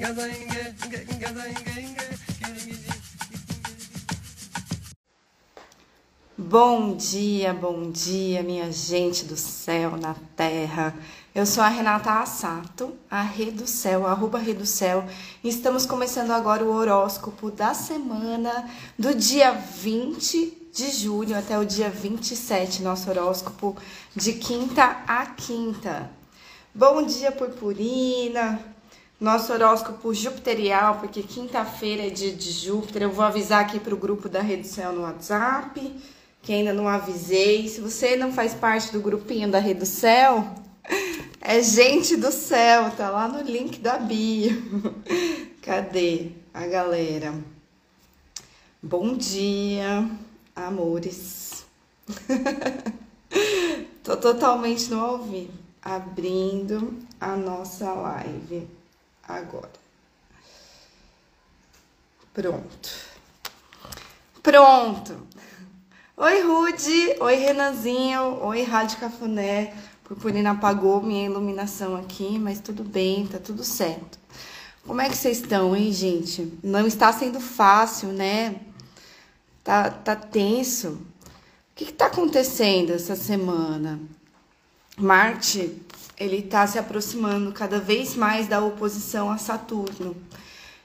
Gazainge, gazainge, gazainge. Bom dia, bom dia, minha gente do céu, na terra. Eu sou a Renata Assato, a Rede do Céu, arroba Rede do Céu. E estamos começando agora o horóscopo da semana do dia 20 de julho até o dia 27, nosso horóscopo de quinta a quinta. Bom dia, purpurina. Nosso horóscopo jupiterial, porque quinta-feira é dia de Júpiter. Eu vou avisar aqui para o grupo da Rede do Céu no WhatsApp, que ainda não avisei. Se você não faz parte do grupinho da Rede do Céu, é gente do céu, tá lá no link da bio. Cadê a galera? Bom dia, amores. Tô totalmente no ao vivo, abrindo a nossa live agora. Pronto. Pronto. Oi, Rude. Oi, Renanzinho. Oi, Rádio Cafuné. Purpurina apagou minha iluminação aqui, mas tudo bem, tá tudo certo. Como é que vocês estão, hein, gente? Não está sendo fácil, né? Tá, tá tenso. O que, que tá acontecendo essa semana? Marte, ele tá se aproximando cada vez mais da oposição a Saturno.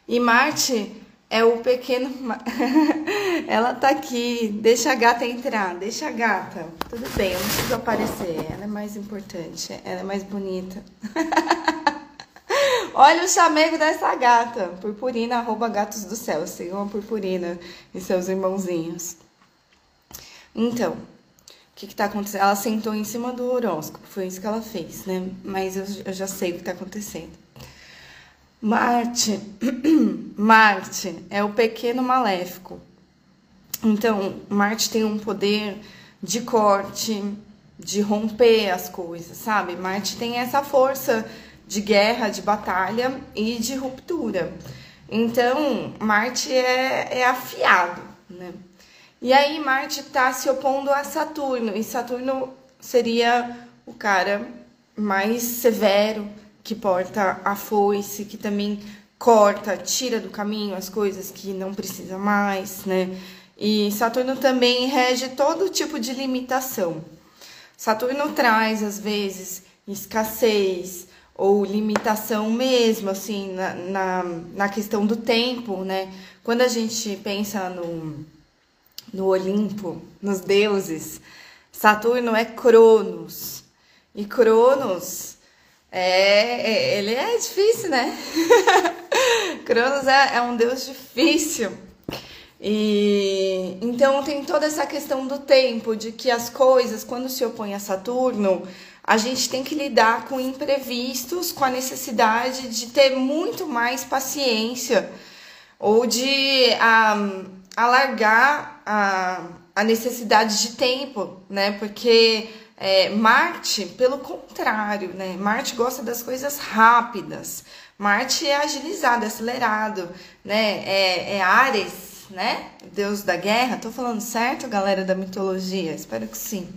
E Marte é o pequeno. ela tá aqui. Deixa a gata entrar. Deixa a gata. Tudo bem, eu não preciso aparecer. Ela é mais importante. Ela é mais bonita. Olha o chamego dessa gata. Purpurina, arroba gatos do céu. Sigam a Purpurina e seus irmãozinhos. Então, o que, que tá acontecendo? Ela sentou em cima do horóscopo. Foi isso que ela fez, né? Mas eu, eu já sei o que tá acontecendo. Marte, Marte é o pequeno maléfico. Então, Marte tem um poder de corte, de romper as coisas, sabe? Marte tem essa força de guerra, de batalha e de ruptura. Então, Marte é, é afiado, né? E aí, Marte está se opondo a Saturno, e Saturno seria o cara mais severo, que porta a foice, que também corta, tira do caminho as coisas que não precisa mais, né? E Saturno também rege todo tipo de limitação. Saturno traz, às vezes, escassez ou limitação mesmo, assim, na, na, na questão do tempo, né? Quando a gente pensa no, no Olimpo, nos deuses, Saturno é Cronos. E Cronos é, é, ele é difícil, né? Cronos é, é um deus difícil. E então tem toda essa questão do tempo, de que as coisas, quando se opõem a Saturno, a gente tem que lidar com imprevistos, com a necessidade de ter muito mais paciência ou de um, alargar a, a necessidade de tempo, né? Porque é, Marte, pelo contrário, né? Marte gosta das coisas rápidas. Marte é agilizado, é acelerado, né? É, é Ares, né? Deus da guerra. Tô falando certo, galera da mitologia? Espero que sim.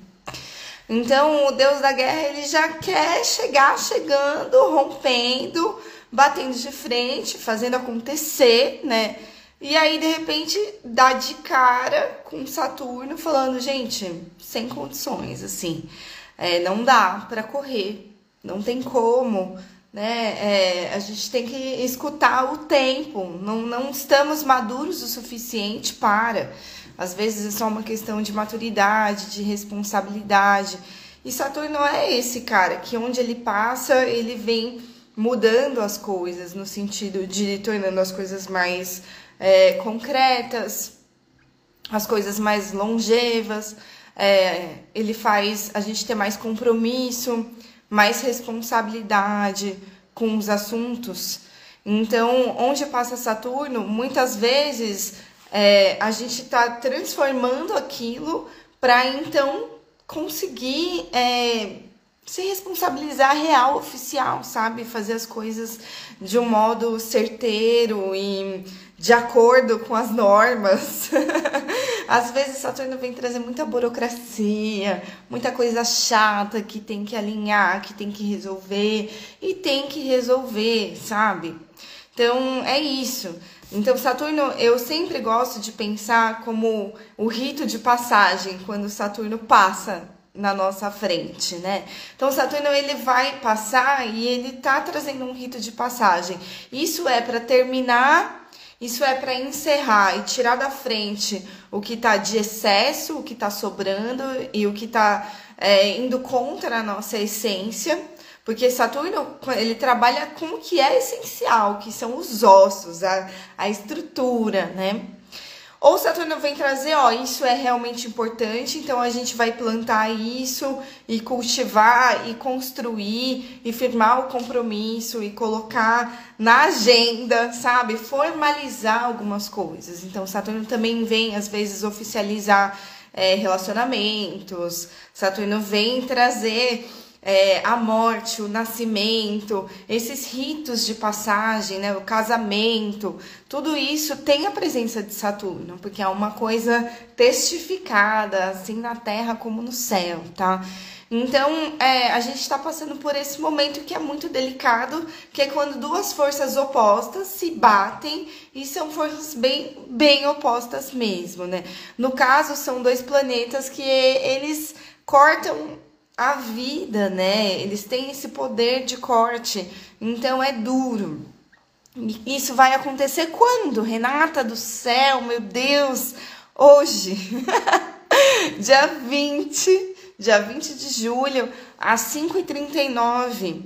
Então, o Deus da guerra, ele já quer chegar chegando, rompendo, batendo de frente, fazendo acontecer, né? E aí, de repente, dá de cara com Saturno falando, gente, sem condições, assim, é, não dá para correr, não tem como, né? É, a gente tem que escutar o tempo, não, não estamos maduros o suficiente para. Às vezes é só uma questão de maturidade, de responsabilidade. E Saturno é esse cara que onde ele passa, ele vem mudando as coisas, no sentido de tornando as coisas mais é, concretas, as coisas mais longevas. É, ele faz a gente ter mais compromisso, mais responsabilidade com os assuntos. Então, onde passa Saturno, muitas vezes é, a gente está transformando aquilo para então conseguir é, se responsabilizar real, oficial, sabe? Fazer as coisas de um modo certeiro e de acordo com as normas. Às vezes Saturno vem trazer muita burocracia, muita coisa chata que tem que alinhar, que tem que resolver e tem que resolver, sabe? Então é isso. Então Saturno, eu sempre gosto de pensar como o rito de passagem quando Saturno passa na nossa frente, né? Então Saturno ele vai passar e ele tá trazendo um rito de passagem. Isso é para terminar, isso é para encerrar e tirar da frente o que tá de excesso, o que tá sobrando e o que tá é, indo contra a nossa essência. Porque Saturno, ele trabalha com o que é essencial, que são os ossos, a, a estrutura, né? Ou Saturno vem trazer, ó, isso é realmente importante, então a gente vai plantar isso e cultivar e construir e firmar o compromisso e colocar na agenda, sabe? Formalizar algumas coisas. Então Saturno também vem, às vezes, oficializar é, relacionamentos. Saturno vem trazer é, a morte, o nascimento, esses ritos de passagem, né, o casamento, tudo isso tem a presença de Saturno, porque é uma coisa testificada, assim na Terra como no céu, tá? Então, é, a gente está passando por esse momento que é muito delicado, que é quando duas forças opostas se batem e são forças bem, bem opostas mesmo, né? No caso, são dois planetas que eles cortam a vida, né? Eles têm esse poder de corte, então é duro. Isso vai acontecer quando? Renata do céu, meu Deus, hoje, dia 20, dia 20 de julho, às 5h39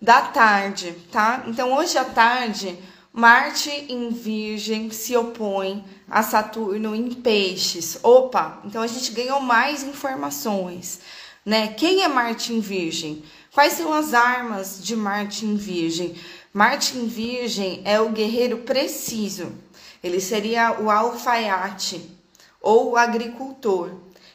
da tarde, tá? Então hoje à tarde, Marte em Virgem se opõe a Saturno em Peixes. Opa, então a gente ganhou mais informações né? Quem é Martin Virgem? Quais são as armas de Martin Virgem? Martin Virgem é o guerreiro preciso. Ele seria o alfaiate ou o agricultor.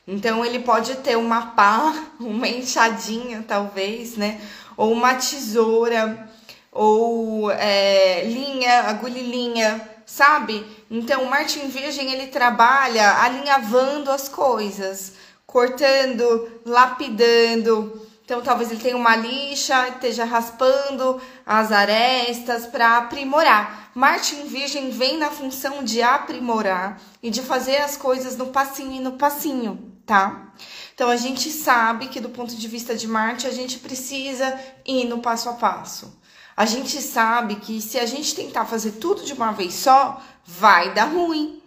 Então ele pode ter uma pá, uma enxadinha, talvez, né? Ou uma tesoura, ou é, linha, agulha linha, sabe? Então Martin Virgem ele trabalha alinhavando as coisas cortando, lapidando. Então, talvez ele tenha uma lixa, esteja raspando as arestas para aprimorar. Marte em Virgem vem na função de aprimorar e de fazer as coisas no passinho e no passinho, tá? Então, a gente sabe que do ponto de vista de Marte, a gente precisa ir no passo a passo. A gente sabe que se a gente tentar fazer tudo de uma vez só, vai dar ruim.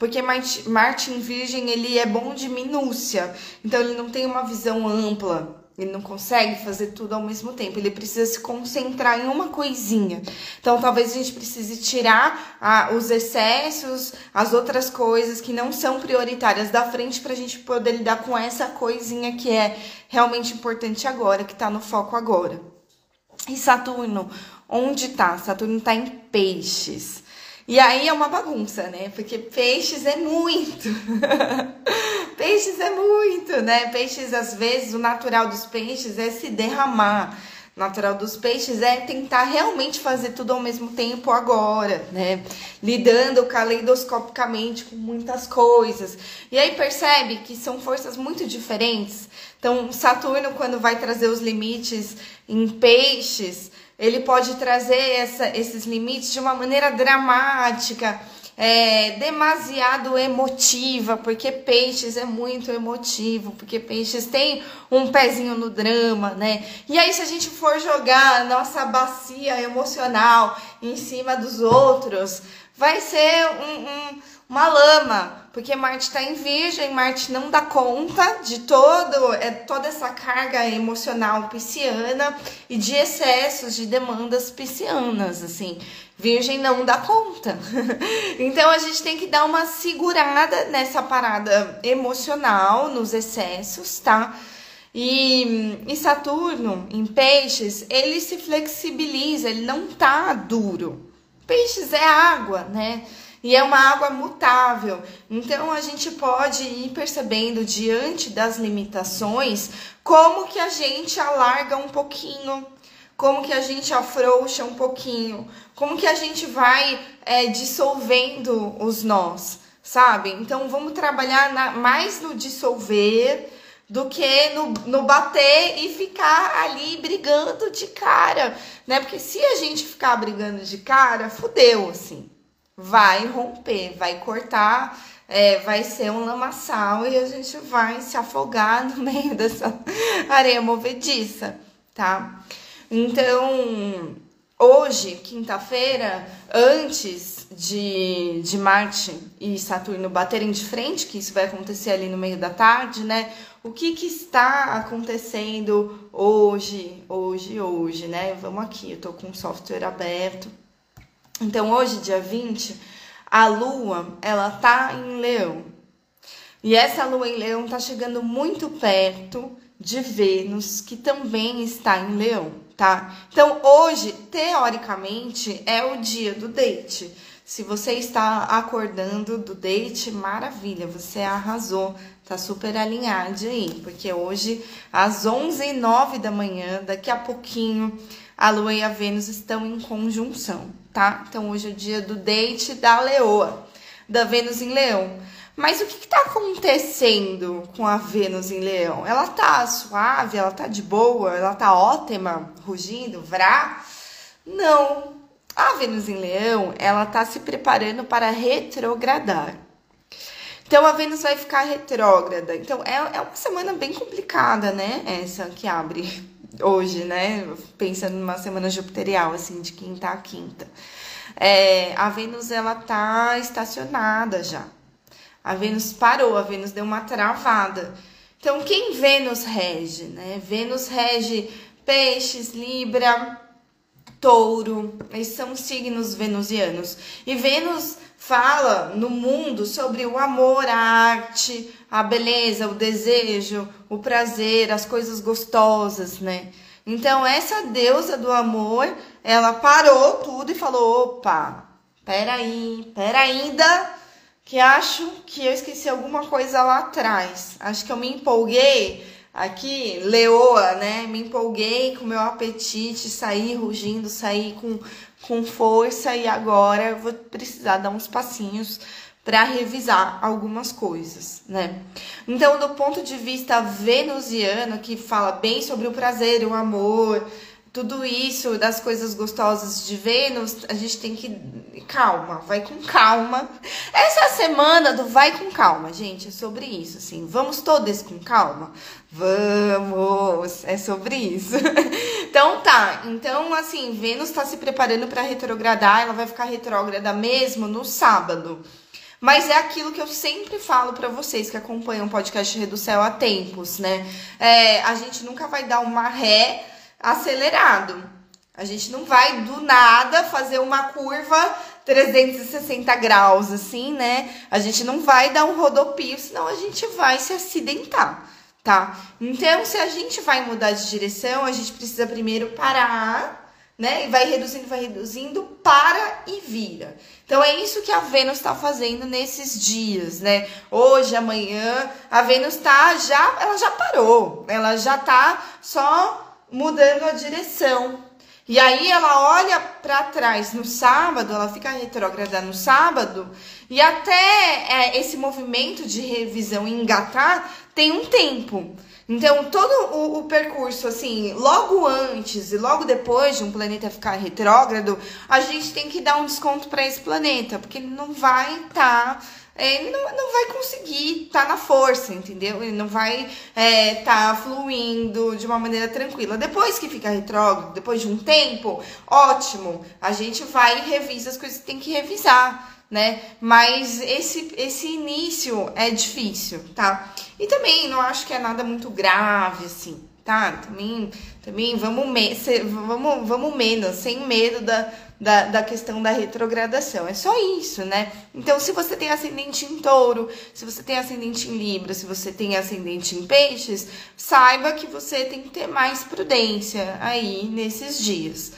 Porque Martin Virgem, ele é bom de minúcia. Então, ele não tem uma visão ampla. Ele não consegue fazer tudo ao mesmo tempo. Ele precisa se concentrar em uma coisinha. Então, talvez a gente precise tirar ah, os excessos, as outras coisas que não são prioritárias da frente para a gente poder lidar com essa coisinha que é realmente importante agora, que está no foco agora. E Saturno, onde está? Saturno está em peixes. E aí é uma bagunça, né? Porque peixes é muito. peixes é muito, né? Peixes, às vezes, o natural dos peixes é se derramar. O natural dos peixes é tentar realmente fazer tudo ao mesmo tempo agora, né? Lidando caleidoscopicamente com muitas coisas. E aí percebe que são forças muito diferentes. Então, Saturno, quando vai trazer os limites em peixes, ele pode trazer essa, esses limites de uma maneira dramática, é, demasiado emotiva, porque peixes é muito emotivo, porque peixes tem um pezinho no drama, né? E aí, se a gente for jogar a nossa bacia emocional em cima dos outros, vai ser um, um uma lama, porque Marte está em Virgem, Marte não dá conta de todo, é, toda essa carga emocional pisciana e de excessos, de demandas piscianas, assim. Virgem não dá conta. então a gente tem que dar uma segurada nessa parada emocional, nos excessos, tá? E, e Saturno, em peixes, ele se flexibiliza, ele não tá duro Peixes é água, né? E é uma água mutável. Então a gente pode ir percebendo diante das limitações como que a gente alarga um pouquinho, como que a gente afrouxa um pouquinho, como que a gente vai é, dissolvendo os nós, sabe? Então vamos trabalhar na, mais no dissolver do que no, no bater e ficar ali brigando de cara, né? Porque se a gente ficar brigando de cara, fudeu, assim. Vai romper, vai cortar, é, vai ser um lamaçal e a gente vai se afogar no meio dessa areia movediça, tá? Então, hoje, quinta-feira, antes de, de Marte e Saturno baterem de frente, que isso vai acontecer ali no meio da tarde, né? o que, que está acontecendo hoje, hoje, hoje, né? Vamos aqui, eu tô com o software aberto. Então, hoje, dia 20, a lua, ela tá em leão. E essa lua em leão tá chegando muito perto de Vênus, que também está em leão, tá? Então, hoje, teoricamente, é o dia do date. Se você está acordando do date, maravilha, você arrasou, tá super alinhado aí, porque hoje, às 11 e 09 da manhã, daqui a pouquinho, a Lua e a Vênus estão em conjunção, tá? Então, hoje é o dia do date da Leoa, da Vênus em Leão. Mas o que está acontecendo com a Vênus em Leão? Ela tá suave, ela tá de boa, ela tá ótima, rugindo, vrá? Não, a Vênus em Leão, ela está se preparando para retrogradar. Então a Vênus vai ficar retrógrada. Então é, é uma semana bem complicada, né? Essa que abre hoje, né? Pensando numa semana jupiterial, assim, de quinta a quinta. É, a Vênus, ela tá estacionada já. A Vênus parou, a Vênus deu uma travada. Então, quem Vênus rege, né? Vênus rege peixes, Libra, touro, esses são signos venusianos. E Vênus fala no mundo sobre o amor, a arte, a beleza, o desejo, o prazer, as coisas gostosas, né? Então, essa deusa do amor, ela parou tudo e falou: opa, peraí, pera ainda, que acho que eu esqueci alguma coisa lá atrás. Acho que eu me empolguei Aqui, leoa, né? Me empolguei com meu apetite, saí rugindo, saí com, com força e agora eu vou precisar dar uns passinhos para revisar algumas coisas, né? Então, do ponto de vista venusiano, que fala bem sobre o prazer, o amor, tudo isso das coisas gostosas de Vênus, a gente tem que calma, vai com calma. Essa semana do vai com calma, gente, é sobre isso, assim. Vamos todos com calma? Vamos, é sobre isso. então tá, então assim, Vênus tá se preparando para retrogradar, ela vai ficar retrógrada mesmo no sábado. Mas é aquilo que eu sempre falo para vocês que acompanham o podcast Reducel há tempos, né? É, a gente nunca vai dar uma ré acelerado. A gente não vai do nada fazer uma curva 360 graus, assim, né? A gente não vai dar um rodopio, senão a gente vai se acidentar, tá? Então, se a gente vai mudar de direção, a gente precisa primeiro parar, né? E vai reduzindo, vai reduzindo, para e vira. Então, é isso que a Vênus está fazendo nesses dias, né? Hoje, amanhã, a Vênus tá já, ela já parou, ela já tá só mudando a direção. E aí ela olha para trás no sábado, ela fica retrógrada no sábado, e até é, esse movimento de revisão engatar tem um tempo. Então, todo o, o, percurso, assim, logo antes e logo depois de um planeta ficar retrógrado, a gente tem que dar um desconto para esse planeta, porque ele não vai estar. Tá ele não, não vai conseguir estar tá na força, entendeu? Ele não vai estar é, tá fluindo de uma maneira tranquila. Depois que fica retrógrado, depois de um tempo, ótimo, a gente vai e revisa as coisas que tem que revisar. Né? Mas esse, esse início é difícil, tá? E também não acho que é nada muito grave, assim, tá? Também, também vamos, me, vamos, vamos menos, sem medo da, da, da questão da retrogradação. É só isso, né? Então, se você tem ascendente em touro, se você tem ascendente em Libra, se você tem ascendente em peixes, saiba que você tem que ter mais prudência aí nesses dias.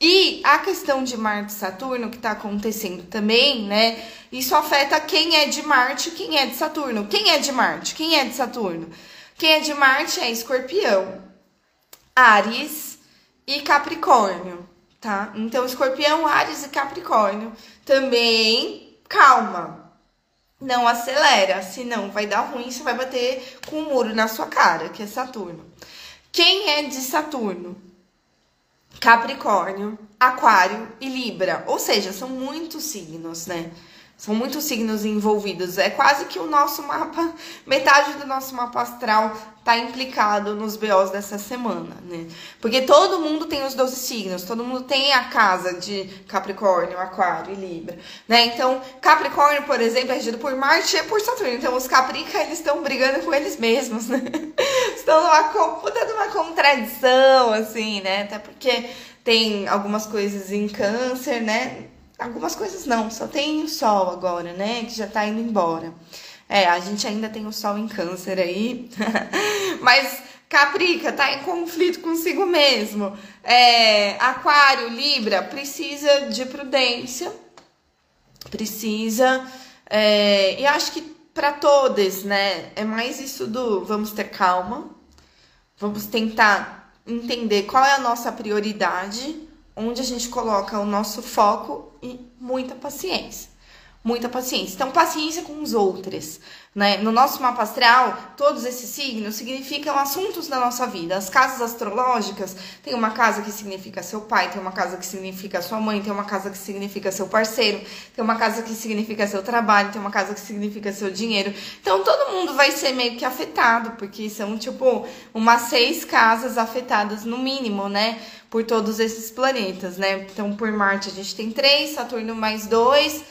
E a questão de Marte e Saturno, que está acontecendo também, né? Isso afeta quem é de Marte e quem é de Saturno. Quem é de Marte? Quem é de Saturno? Quem é de Marte é Escorpião, Ares e Capricórnio, tá? Então, Escorpião, Ares e Capricórnio também, calma. Não acelera, senão vai dar ruim, você vai bater com um muro na sua cara, que é Saturno. Quem é de Saturno? Capricórnio, Aquário e Libra. Ou seja, são muitos signos, né? São muitos signos envolvidos. É quase que o nosso mapa, metade do nosso mapa astral tá implicado nos BOs dessa semana, né? Porque todo mundo tem os 12 signos, todo mundo tem a casa de Capricórnio, Aquário e Libra, né? Então, Capricórnio, por exemplo, é regido por Marte e por Saturno. Então, os Caprica, eles estão brigando com eles mesmos, né? Estão numa puta de uma contradição, assim, né? Até porque tem algumas coisas em câncer, né? Algumas coisas não, só tem o sol agora, né? Que já tá indo embora. É, a gente ainda tem o sol em câncer aí. Mas Caprica tá em conflito consigo mesmo. É, aquário, Libra, precisa de prudência. Precisa. É, e acho que para todos, né? É mais isso do vamos ter calma. Vamos tentar entender qual é a nossa prioridade onde a gente coloca o nosso foco e muita paciência. Muita paciência. Então, paciência com os outros. Né? No nosso mapa astral, todos esses signos significam assuntos da nossa vida. As casas astrológicas, tem uma casa que significa seu pai, tem uma casa que significa sua mãe, tem uma casa que significa seu parceiro, tem uma casa que significa seu trabalho, tem uma casa que significa seu dinheiro. Então todo mundo vai ser meio que afetado, porque são tipo umas seis casas afetadas no mínimo, né? Por todos esses planetas, né? Então por Marte a gente tem três, Saturno mais dois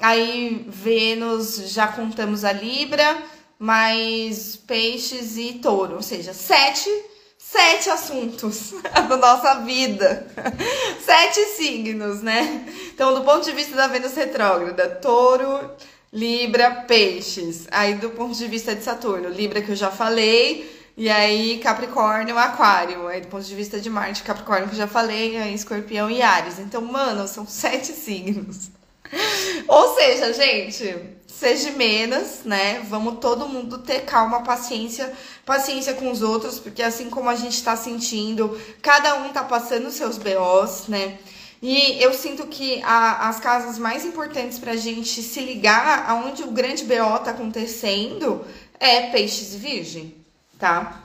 Aí Vênus já contamos a Libra, mais peixes e touro, ou seja, sete, sete assuntos da nossa vida, sete signos, né? Então, do ponto de vista da Vênus retrógrada, touro, Libra, peixes. Aí, do ponto de vista de Saturno, Libra que eu já falei, e aí Capricórnio, Aquário. Aí, do ponto de vista de Marte, Capricórnio que eu já falei, aí Escorpião e Ares. Então, mano, são sete signos. Ou seja, gente, seja menos, né? Vamos todo mundo ter calma, paciência, paciência com os outros, porque assim como a gente tá sentindo, cada um tá passando seus BOs, né? E eu sinto que a, as casas mais importantes pra gente se ligar aonde o grande BO tá acontecendo é peixes e virgem, tá?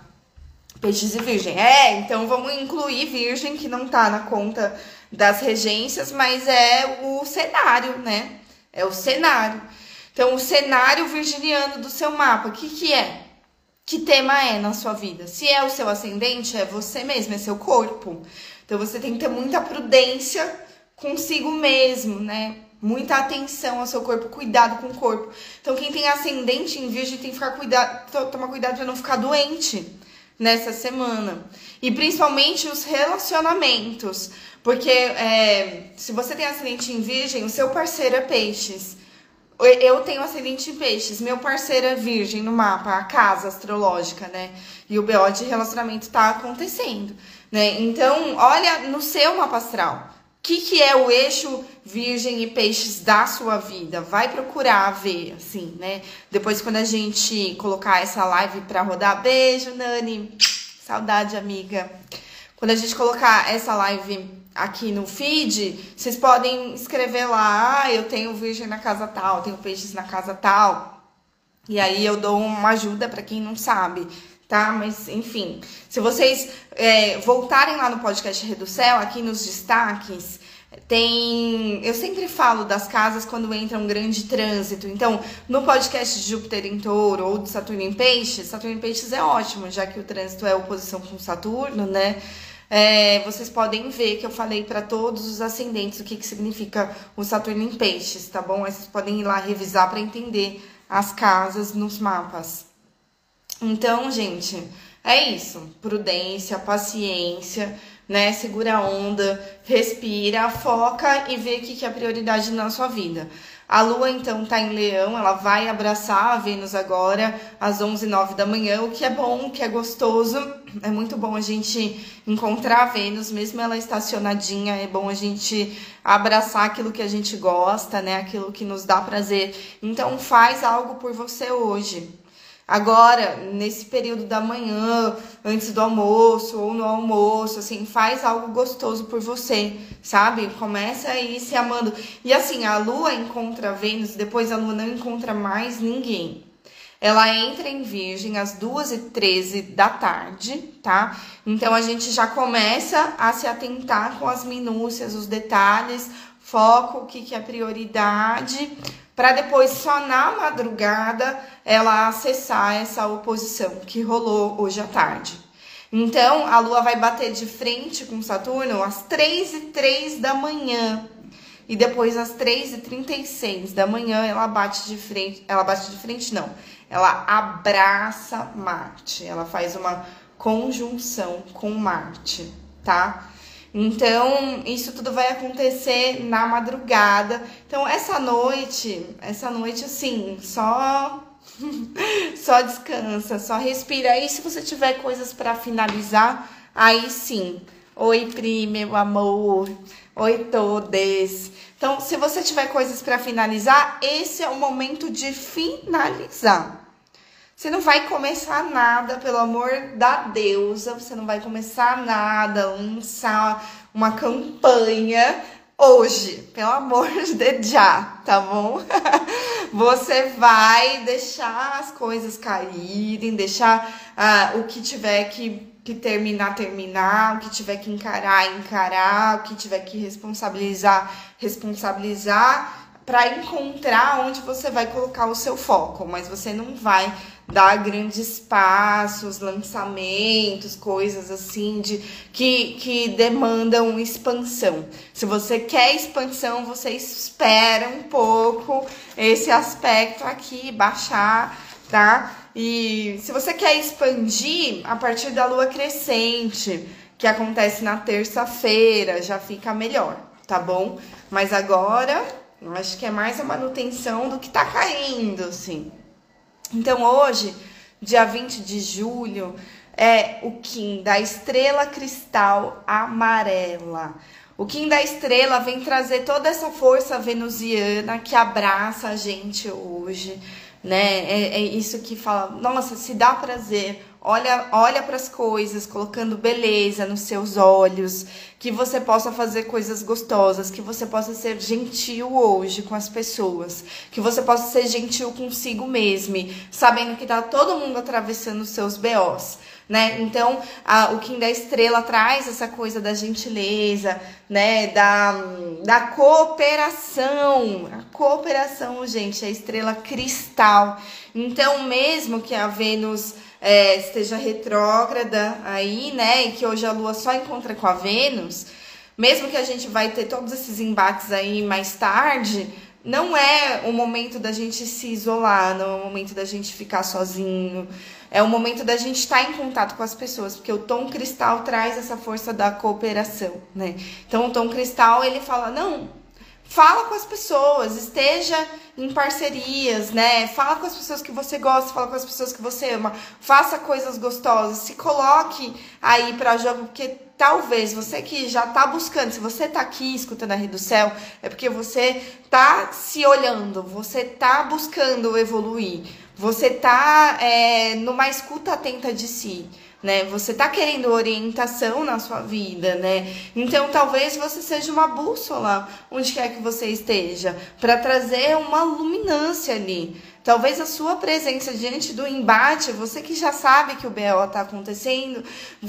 Peixes e virgem. É, então vamos incluir virgem que não tá na conta das regências, mas é o cenário, né? É o cenário. Então, o cenário virginiano do seu mapa, o que, que é? Que tema é na sua vida? Se é o seu ascendente, é você mesmo, é seu corpo. Então, você tem que ter muita prudência consigo mesmo, né? Muita atenção ao seu corpo, cuidado com o corpo. Então, quem tem ascendente em virgem tem que ficar cuidado, tomar cuidado para não ficar doente nessa semana. E principalmente os relacionamentos. Porque é, se você tem ascendente em virgem, o seu parceiro é peixes. Eu tenho ascendente em peixes, meu parceiro é virgem no mapa, a casa astrológica, né? E o BO de relacionamento tá acontecendo, né? Então, olha no seu mapa astral. O que, que é o eixo virgem e peixes da sua vida? Vai procurar ver, assim, né? Depois, quando a gente colocar essa live pra rodar, beijo, Nani. Saudade, amiga. Quando a gente colocar essa live aqui no feed, vocês podem escrever lá, ah, eu tenho virgem na casa tal, tenho peixes na casa tal. E aí eu dou uma ajuda para quem não sabe, tá? Mas enfim, se vocês é, voltarem lá no podcast Reducel, aqui nos destaques, tem. Eu sempre falo das casas quando entra um grande trânsito. Então, no podcast de Júpiter em Touro ou de Saturno em Peixes, Saturno em Peixes é ótimo, já que o trânsito é oposição com Saturno, né? É, vocês podem ver que eu falei para todos os ascendentes o que, que significa o Saturno em Peixes, tá bom? Aí vocês podem ir lá revisar para entender as casas nos mapas. Então, gente, é isso. Prudência, paciência, né? Segura a onda, respira, foca e vê o que é a prioridade na sua vida. A lua então tá em leão, ela vai abraçar a Vênus agora às 11 h da manhã, o que é bom, o que é gostoso. É muito bom a gente encontrar a Vênus, mesmo ela estacionadinha, é bom a gente abraçar aquilo que a gente gosta, né? Aquilo que nos dá prazer. Então faz algo por você hoje. Agora, nesse período da manhã, antes do almoço ou no almoço, assim, faz algo gostoso por você, sabe? Começa aí se amando. E assim, a lua encontra Vênus, depois a lua não encontra mais ninguém. Ela entra em Virgem às 2h13 da tarde, tá? Então a gente já começa a se atentar com as minúcias, os detalhes, foco, o que, que é prioridade, para depois só na madrugada ela acessar essa oposição que rolou hoje à tarde. Então, a Lua vai bater de frente com Saturno às 3 e 3 da manhã. E depois às 3 e 36 da manhã ela bate de frente, ela bate de frente não. Ela abraça Marte. Ela faz uma conjunção com Marte, tá? Então, isso tudo vai acontecer na madrugada. Então, essa noite, essa noite assim, só só descansa, só respira. E se você tiver coisas para finalizar, aí sim. Oi, Pri, meu amor. Oi, todes. Então, se você tiver coisas para finalizar, esse é o momento de finalizar. Você não vai começar nada, pelo amor da deusa, você não vai começar nada, lançar uma campanha hoje, pelo amor de já, tá bom? Você vai deixar as coisas caírem, deixar uh, o que tiver que, que terminar, terminar, o que tiver que encarar, encarar, o que tiver que responsabilizar, responsabilizar, para encontrar onde você vai colocar o seu foco, mas você não vai dar grandes passos, lançamentos, coisas assim de que, que demandam expansão. Se você quer expansão, você espera um pouco esse aspecto aqui baixar, tá? E se você quer expandir a partir da lua crescente, que acontece na terça-feira, já fica melhor, tá bom? Mas agora, eu acho que é mais a manutenção do que tá caindo, assim. Então hoje, dia 20 de julho, é o Kim da estrela cristal amarela. O Kim da estrela vem trazer toda essa força venusiana que abraça a gente hoje, né? É, é isso que fala, nossa, se dá prazer, olha, olha para as coisas, colocando beleza nos seus olhos, que você possa fazer coisas gostosas, que você possa ser gentil hoje com as pessoas, que você possa ser gentil consigo mesmo, sabendo que tá todo mundo atravessando os seus BOs. Né? Então, a, o Kim da Estrela traz essa coisa da gentileza, né? Da, da cooperação. A cooperação, gente, é a estrela cristal. Então, mesmo que a Vênus é, esteja retrógrada aí, né? E que hoje a Lua só encontra com a Vênus, mesmo que a gente vai ter todos esses embates aí mais tarde, não é o momento da gente se isolar, não é o momento da gente ficar sozinho. É o momento da gente estar em contato com as pessoas, porque o tom cristal traz essa força da cooperação, né? Então o tom cristal ele fala: "Não, fala com as pessoas, esteja em parcerias, né? Fala com as pessoas que você gosta, fala com as pessoas que você ama, faça coisas gostosas, se coloque aí para jogo, porque talvez você que já tá buscando, se você tá aqui escutando a Rede do Céu, é porque você tá se olhando, você tá buscando evoluir, você tá é, numa escuta atenta de si né? Você tá querendo orientação na sua vida, né? Então talvez você seja uma bússola onde quer que você esteja, para trazer uma luminância ali. Talvez a sua presença diante do embate, você que já sabe que o BO está acontecendo,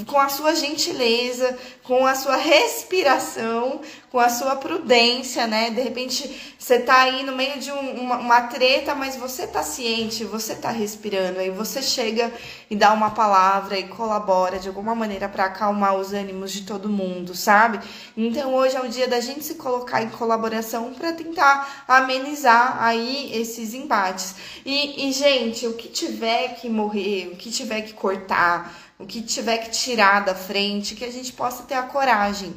com a sua gentileza, com a sua respiração, com a sua prudência, né? De repente você tá aí no meio de um, uma, uma, treta, mas você tá ciente, você tá respirando, aí você chega e dá uma palavra e colabora de alguma maneira para acalmar os ânimos de todo mundo, sabe? Então hoje é o dia da gente se colocar em colaboração para tentar amenizar aí esses embates. E, e, gente, o que tiver que morrer, o que tiver que cortar, o que tiver que tirar da frente, que a gente possa ter a coragem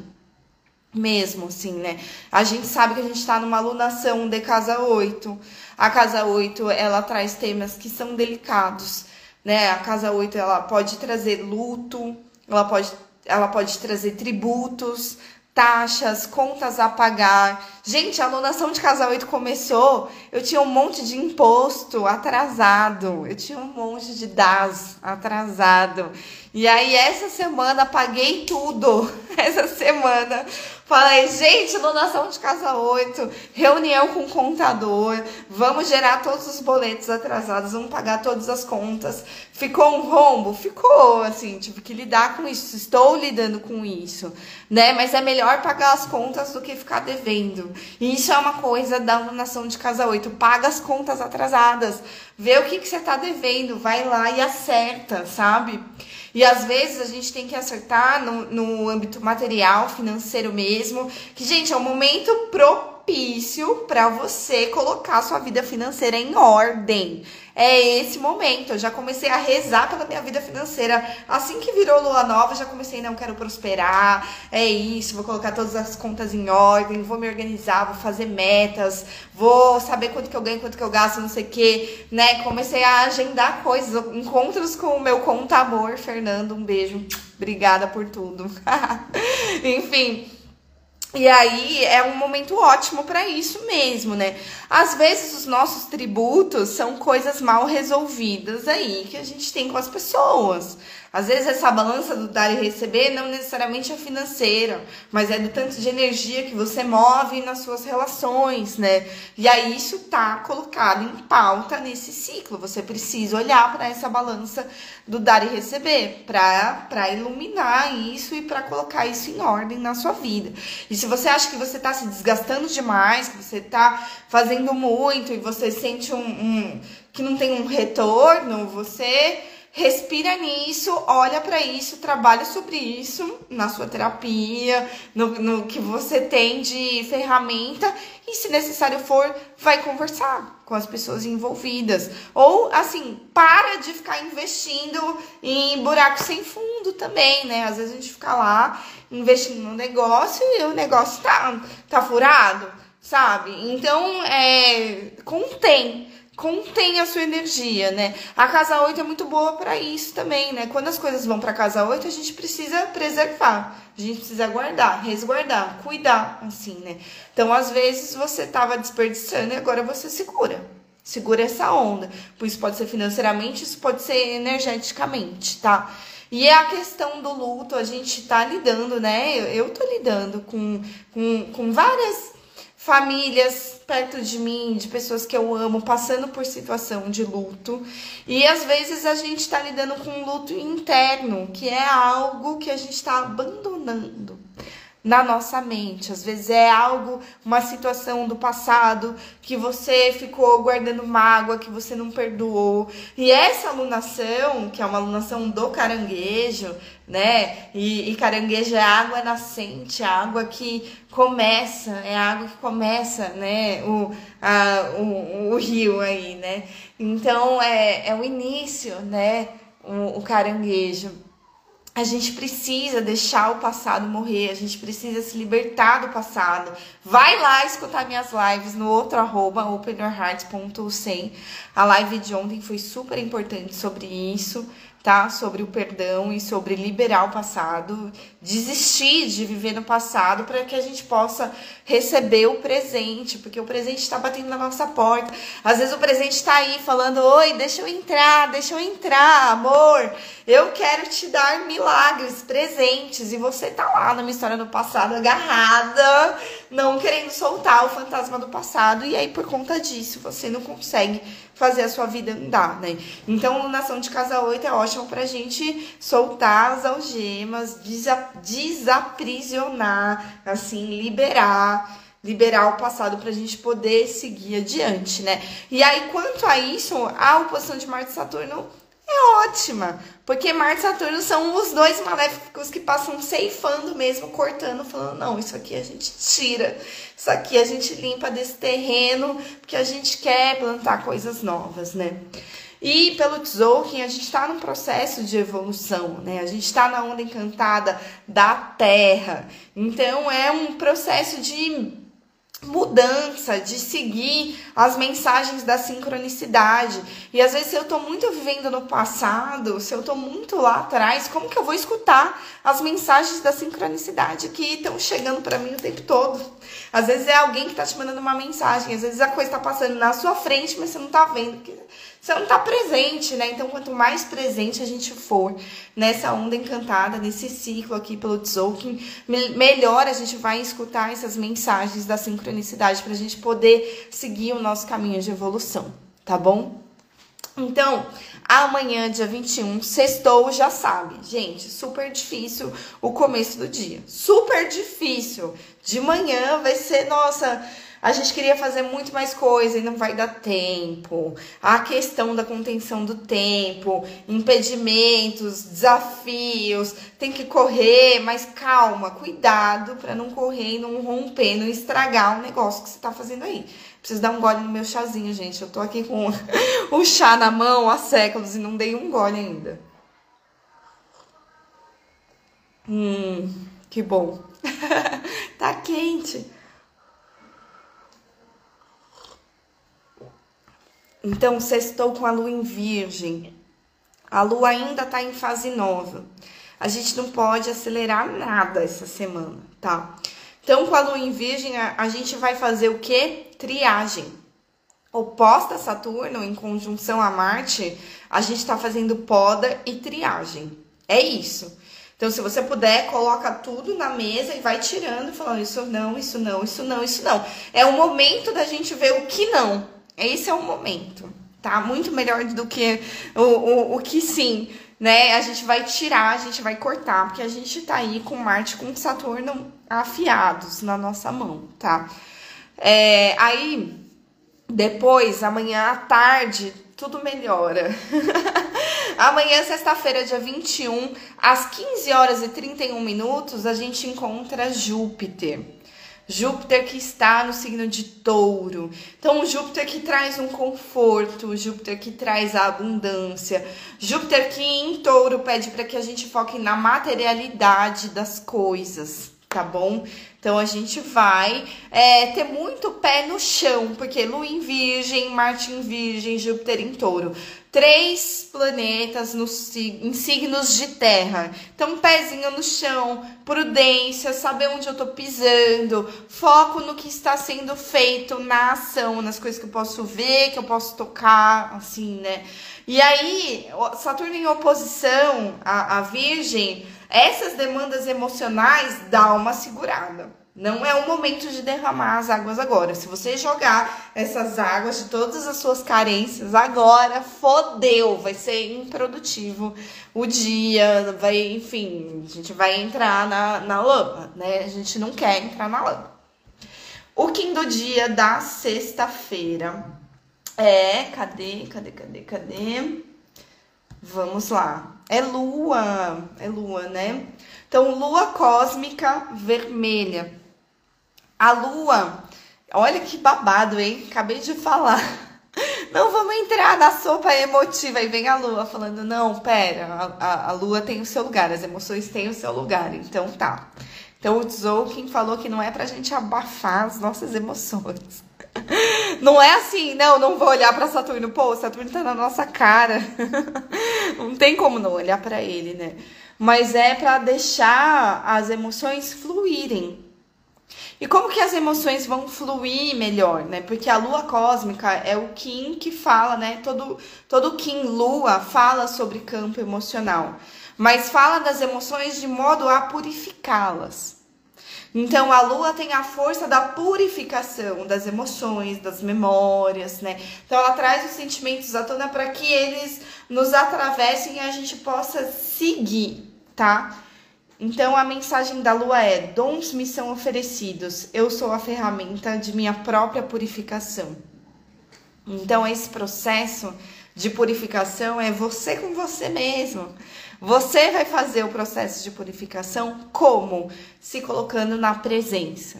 mesmo, assim, né? A gente sabe que a gente está numa alunação de casa 8. A casa 8, ela traz temas que são delicados, né? A casa 8, ela pode trazer luto, ela pode, ela pode trazer tributos, taxas, contas a pagar. Gente, a alunação de casa 8 começou, eu tinha um monte de imposto atrasado, eu tinha um monte de DAS atrasado. E aí, essa semana, paguei tudo. Essa semana, falei, gente, donação de casa 8, reunião com o contador, vamos gerar todos os boletos atrasados, vamos pagar todas as contas. Ficou um rombo? Ficou, assim, tive que lidar com isso, estou lidando com isso, né? Mas é melhor pagar as contas do que ficar devendo. E isso é uma coisa da donação de casa 8, paga as contas atrasadas, vê o que, que você está devendo, vai lá e acerta, sabe? E às vezes a gente tem que acertar no, no âmbito material, financeiro mesmo, que, gente, é um momento propício para você colocar sua vida financeira em ordem é esse momento. Eu já comecei a rezar pela minha vida financeira. Assim que virou lua nova, já comecei, não quero prosperar. É isso, vou colocar todas as contas em ordem, vou me organizar, vou fazer metas, vou saber quanto que eu ganho, quanto que eu gasto, não sei o quê, né? Comecei a agendar coisas, encontros com o meu contador, Fernando, um beijo. Obrigada por tudo. Enfim, e aí é um momento ótimo para isso mesmo, né? Às vezes os nossos tributos são coisas mal resolvidas aí que a gente tem com as pessoas. Às vezes essa balança do dar e receber não necessariamente é financeira, mas é do tanto de energia que você move nas suas relações, né? E aí isso tá colocado em pauta nesse ciclo. Você precisa olhar para essa balança do dar e receber para iluminar isso e para colocar isso em ordem na sua vida. E se você acha que você está se desgastando demais, que você está fazendo muito e você sente um, um que não tem um retorno, você respira nisso, olha para isso, trabalha sobre isso na sua terapia, no, no, que você tem de ferramenta e, se necessário for, vai conversar com as pessoas envolvidas. Ou, assim, para de ficar investindo em buraco sem fundo também, né? Às vezes a gente fica lá investindo no negócio e o negócio tá, tá furado, sabe? Então, é, contém contém a sua energia, né? A casa 8 é muito boa para isso também, né? Quando as coisas vão para casa 8, a gente precisa preservar, a gente precisa guardar, resguardar, cuidar, assim, né? Então, às vezes você tava desperdiçando e agora você segura. Segura essa onda. Por isso pode ser financeiramente, isso pode ser energeticamente, tá? E é a questão do luto, a gente tá lidando, né? Eu, eu tô lidando com, com, com várias famílias perto de mim, de pessoas que eu amo, passando por situação de luto. E às vezes a gente está lidando com um luto interno, que é algo que a gente está abandonando na nossa mente. Às vezes é algo, uma situação do passado que você ficou guardando mágoa, que você não perdoou. E essa alunação, que é uma alunação do caranguejo, né? E, e caranguejo é água nascente, água que começa, é água que começa, né? O, a, o, o rio aí, né? Então é, é o início, né? o, o caranguejo a gente precisa deixar o passado morrer, a gente precisa se libertar do passado. Vai lá escutar minhas lives no outro arroba, openyourheart.100. A live de ontem foi super importante sobre isso tá? Sobre o perdão e sobre liberar o passado, desistir de viver no passado para que a gente possa receber o presente, porque o presente está batendo na nossa porta. Às vezes o presente está aí falando: "Oi, deixa eu entrar, deixa eu entrar, amor. Eu quero te dar milagres, presentes". E você tá lá numa história do passado agarrada, não querendo soltar o fantasma do passado e aí por conta disso você não consegue fazer a sua vida andar, né? Então, lunação de casa 8 é ótimo pra gente soltar as algemas, desaprisionar, assim, liberar liberar o passado para a gente poder seguir adiante, né? E aí, quanto a isso, a oposição de Marte e Saturno é ótima, porque Marte e Saturno são os dois maléficos que passam ceifando mesmo, cortando, falando: não, isso aqui a gente tira, isso aqui a gente limpa desse terreno, porque a gente quer plantar coisas novas, né? E pelo Tzolk'in, a gente está num processo de evolução, né? A gente está na onda encantada da Terra. Então é um processo de mudança, de seguir as mensagens da sincronicidade. E às vezes, se eu tô muito vivendo no passado, se eu tô muito lá atrás, como que eu vou escutar as mensagens da sincronicidade que estão chegando para mim o tempo todo? Às vezes é alguém que tá te mandando uma mensagem, às vezes a coisa tá passando na sua frente, mas você não tá vendo. Porque você não está presente, né? Então, quanto mais presente a gente for nessa onda encantada, nesse ciclo aqui pelo Tzolk'in, melhor a gente vai escutar essas mensagens da sincronicidade para a gente poder seguir o nosso caminho de evolução, tá bom? Então, amanhã, dia 21, sextou, já sabe. Gente, super difícil o começo do dia. Super difícil. De manhã vai ser, nossa a gente queria fazer muito mais coisa e não vai dar tempo. A questão da contenção do tempo, impedimentos, desafios, tem que correr, mas calma, cuidado para não correr e não romper, não estragar o negócio que você tá fazendo aí. Preciso dar um gole no meu chazinho, gente. Eu tô aqui com o chá na mão há séculos e não dei um gole ainda. Hum, que bom. tá quente. Então, sextou com a lua em virgem. A lua ainda está em fase nova. A gente não pode acelerar nada essa semana, tá? Então, com a lua em virgem, a, a gente vai fazer o quê? Triagem. Oposta a Saturno, em conjunção a Marte, a gente está fazendo poda e triagem. É isso. Então, se você puder, coloca tudo na mesa e vai tirando, falando isso não, isso não, isso não, isso não. É o momento da gente ver o que não. Esse é o momento, tá? Muito melhor do que o, o, o que sim, né? A gente vai tirar, a gente vai cortar, porque a gente tá aí com Marte com Saturno afiados na nossa mão, tá? É, aí, depois, amanhã à tarde, tudo melhora. Amanhã, sexta-feira, dia 21, às 15 horas e 31 minutos, a gente encontra Júpiter. Júpiter que está no signo de touro. Então, Júpiter que traz um conforto, Júpiter que traz a abundância, Júpiter que em touro pede para que a gente foque na materialidade das coisas, tá bom? Então a gente vai é, ter muito pé no chão, porque Lua em Virgem, Marte em Virgem, Júpiter em Touro três planetas nos, em signos de terra. Então, pezinho no chão, prudência, saber onde eu tô pisando, foco no que está sendo feito na ação, nas coisas que eu posso ver, que eu posso tocar, assim, né? E aí, Saturno em oposição à, à Virgem, essas demandas emocionais dá uma segurada. Não é o momento de derramar as águas agora. Se você jogar essas águas de todas as suas carências agora, fodeu, vai ser improdutivo o dia, vai, enfim, a gente vai entrar na, na lama, né? A gente não quer entrar na lama. O quinto dia da sexta-feira é. Cadê, cadê, cadê, cadê? Vamos lá. É lua, é lua, né? Então, lua cósmica vermelha. A lua, olha que babado, hein? Acabei de falar. Não vamos entrar na sopa emotiva. E vem a lua falando: não, pera, a, a, a lua tem o seu lugar, as emoções têm o seu lugar. Então tá. Então o Tzolk'in falou que não é pra gente abafar as nossas emoções. Não é assim, não, não vou olhar para Saturno. Pô, Saturno tá na nossa cara. Não tem como não olhar para ele, né? Mas é para deixar as emoções fluírem. E como que as emoções vão fluir melhor, né? Porque a lua cósmica é o Kim que fala, né? Todo, todo Kim lua fala sobre campo emocional, mas fala das emoções de modo a purificá-las. Então a lua tem a força da purificação das emoções, das memórias, né? Então ela traz os sentimentos à tona para que eles nos atravessem e a gente possa seguir, tá? Então a mensagem da lua é: dons me são oferecidos, eu sou a ferramenta de minha própria purificação. Então esse processo de purificação é você com você mesmo. Você vai fazer o processo de purificação como? Se colocando na presença.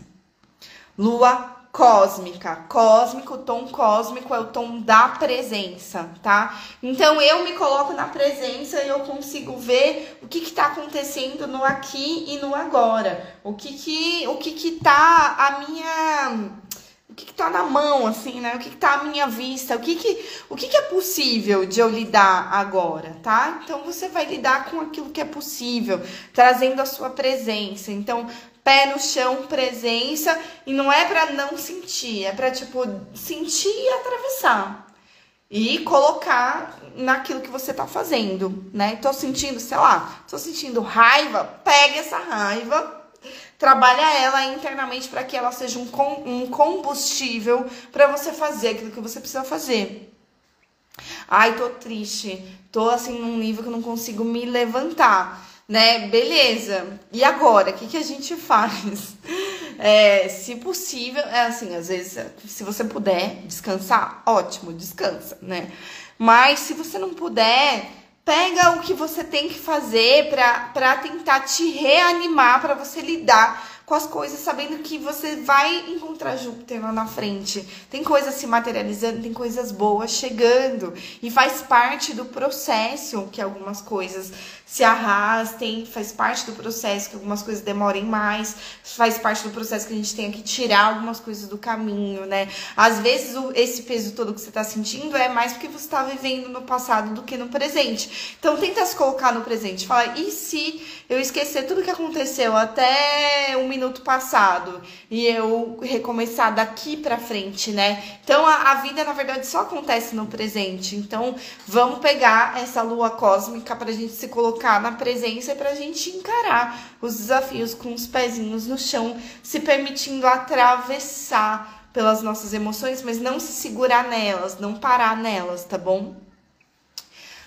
Lua cósmica. Cósmico, tom cósmico é o tom da presença, tá? Então eu me coloco na presença e eu consigo ver o que que tá acontecendo no aqui e no agora. O que que, o que que tá a minha o que, que tá na mão, assim, né? O que, que tá à minha vista? O que que, o que que é possível de eu lidar agora, tá? Então você vai lidar com aquilo que é possível, trazendo a sua presença. Então, pé no chão, presença, e não é para não sentir, é para tipo sentir e atravessar. E colocar naquilo que você tá fazendo, né? Tô sentindo, sei lá, tô sentindo raiva, pega essa raiva, trabalha ela internamente para que ela seja um, um combustível para você fazer aquilo que você precisa fazer. Ai, tô triste, tô assim num nível que eu não consigo me levantar né? Beleza. E agora, o que, que a gente faz? É, se possível, é assim, às vezes, se você puder descansar, ótimo, descansa, né? Mas se você não puder, pega o que você tem que fazer para tentar te reanimar, para você lidar com as coisas, sabendo que você vai encontrar Júpiter lá na frente. Tem coisas se materializando, tem coisas boas chegando. E faz parte do processo que algumas coisas se arrastem, faz parte do processo que algumas coisas demorem mais, faz parte do processo que a gente tenha que tirar algumas coisas do caminho, né? Às vezes o, esse peso todo que você tá sentindo é mais porque você tá vivendo no passado do que no presente. Então tenta se colocar no presente. Fala, e se eu esquecer tudo que aconteceu até um minuto passado e eu recomeçar daqui para frente, né? Então a, a vida na verdade só acontece no presente. Então vamos pegar essa lua cósmica pra gente se colocar colocar na presença para a gente encarar os desafios com os pezinhos no chão, se permitindo atravessar pelas nossas emoções, mas não se segurar nelas, não parar nelas, tá bom?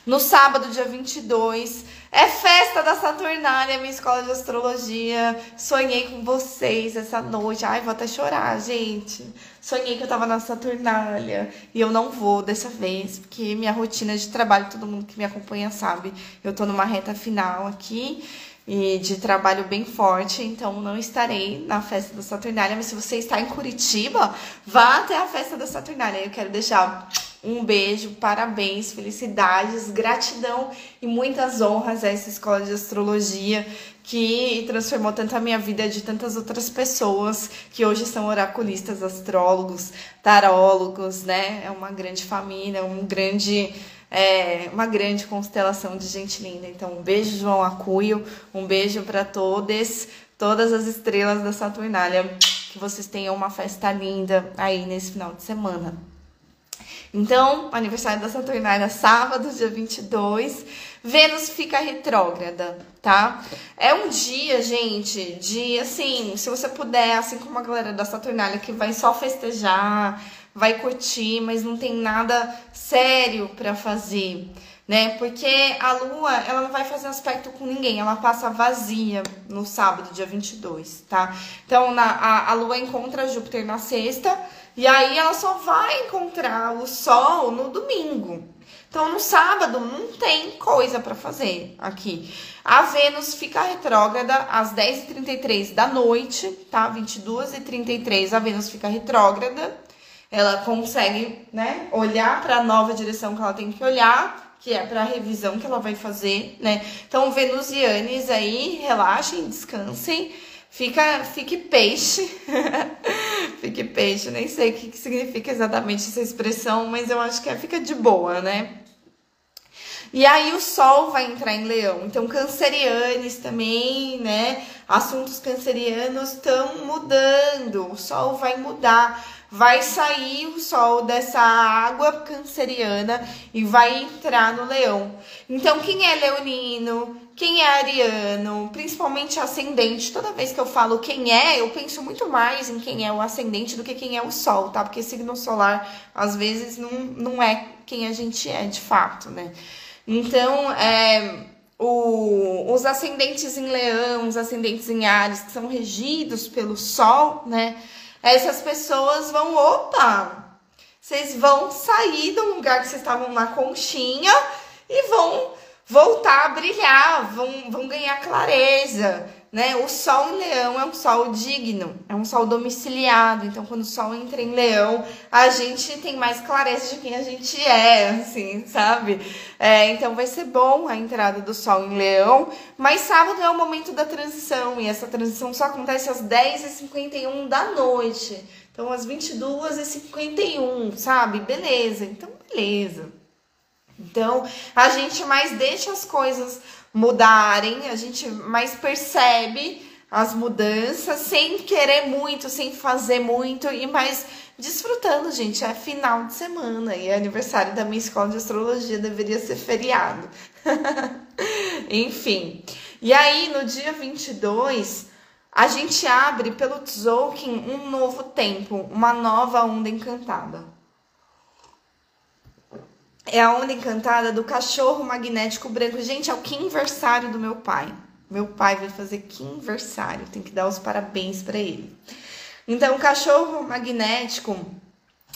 No sábado, dia 22, é festa da Saturnália, minha escola de astrologia. Sonhei com vocês essa noite. Ai, vou até chorar, gente. Sonhei que eu tava na Saturnália. E eu não vou dessa vez, porque minha rotina de trabalho, todo mundo que me acompanha sabe. Eu tô numa reta final aqui e de trabalho bem forte, então não estarei na festa da Saturnália. Mas se você está em Curitiba, vá até a festa da Saturnália. Eu quero deixar um beijo, parabéns, felicidades, gratidão e muitas honras a essa escola de astrologia que transformou tanto a minha vida de tantas outras pessoas que hoje são oraculistas, astrólogos, tarólogos, né? É uma grande família, um grande é, uma grande constelação de gente linda. Então, um beijo, João Acuio, um beijo para todos, todas as estrelas da Saturnália. Que vocês tenham uma festa linda aí nesse final de semana. Então, aniversário da Saturnália, sábado, dia 22. Vênus fica retrógrada, tá? É um dia, gente, de assim, se você puder, assim como a galera da Saturnália que vai só festejar, vai curtir, mas não tem nada sério para fazer, né? Porque a lua, ela não vai fazer aspecto com ninguém, ela passa vazia no sábado, dia 22, tá? Então, na, a, a lua encontra Júpiter na sexta e aí ela só vai encontrar o sol no domingo. Então no sábado não tem coisa para fazer aqui. A Vênus fica retrógrada às 10h33 da noite, tá? 22h33 a Vênus fica retrógrada. Ela consegue, né, olhar para a nova direção que ela tem que olhar, que é para a revisão que ela vai fazer, né? Então, venusianes aí, relaxem, descansem. Fica, fique peixe. fique peixe, nem sei o que, significa exatamente essa expressão, mas eu acho que é fica de boa, né? E aí o sol vai entrar em leão. Então, cancerianes também, né? Assuntos cancerianos estão mudando. O sol vai mudar. Vai sair o sol dessa água canceriana e vai entrar no leão. Então, quem é leonino? Quem é ariano, principalmente ascendente, toda vez que eu falo quem é, eu penso muito mais em quem é o ascendente do que quem é o sol, tá? Porque signo solar, às vezes, não, não é quem a gente é de fato, né? Então, é, o, os ascendentes em leão, os ascendentes em ares, que são regidos pelo sol, né? Essas pessoas vão, opa, vocês vão sair do lugar que vocês estavam na conchinha e vão voltar a brilhar, vão, vão ganhar clareza, né? O sol em leão é um sol digno, é um sol domiciliado. Então, quando o sol entra em leão, a gente tem mais clareza de quem a gente é, assim, sabe? É, então, vai ser bom a entrada do sol em leão. Mas sábado é o momento da transição, e essa transição só acontece às 10h51 da noite. Então, às 22h51, sabe? Beleza, então, beleza. Então, a gente mais deixa as coisas mudarem, a gente mais percebe as mudanças sem querer muito, sem fazer muito e mais desfrutando, gente. É final de semana e é aniversário da minha escola de astrologia, deveria ser feriado. Enfim. E aí, no dia 22, a gente abre pelo Tzolk'in um novo tempo, uma nova onda encantada é a onda encantada do cachorro magnético branco. Gente, é o quinversário do meu pai. Meu pai vai fazer quinversário, tem que dar os parabéns para ele. Então, o cachorro magnético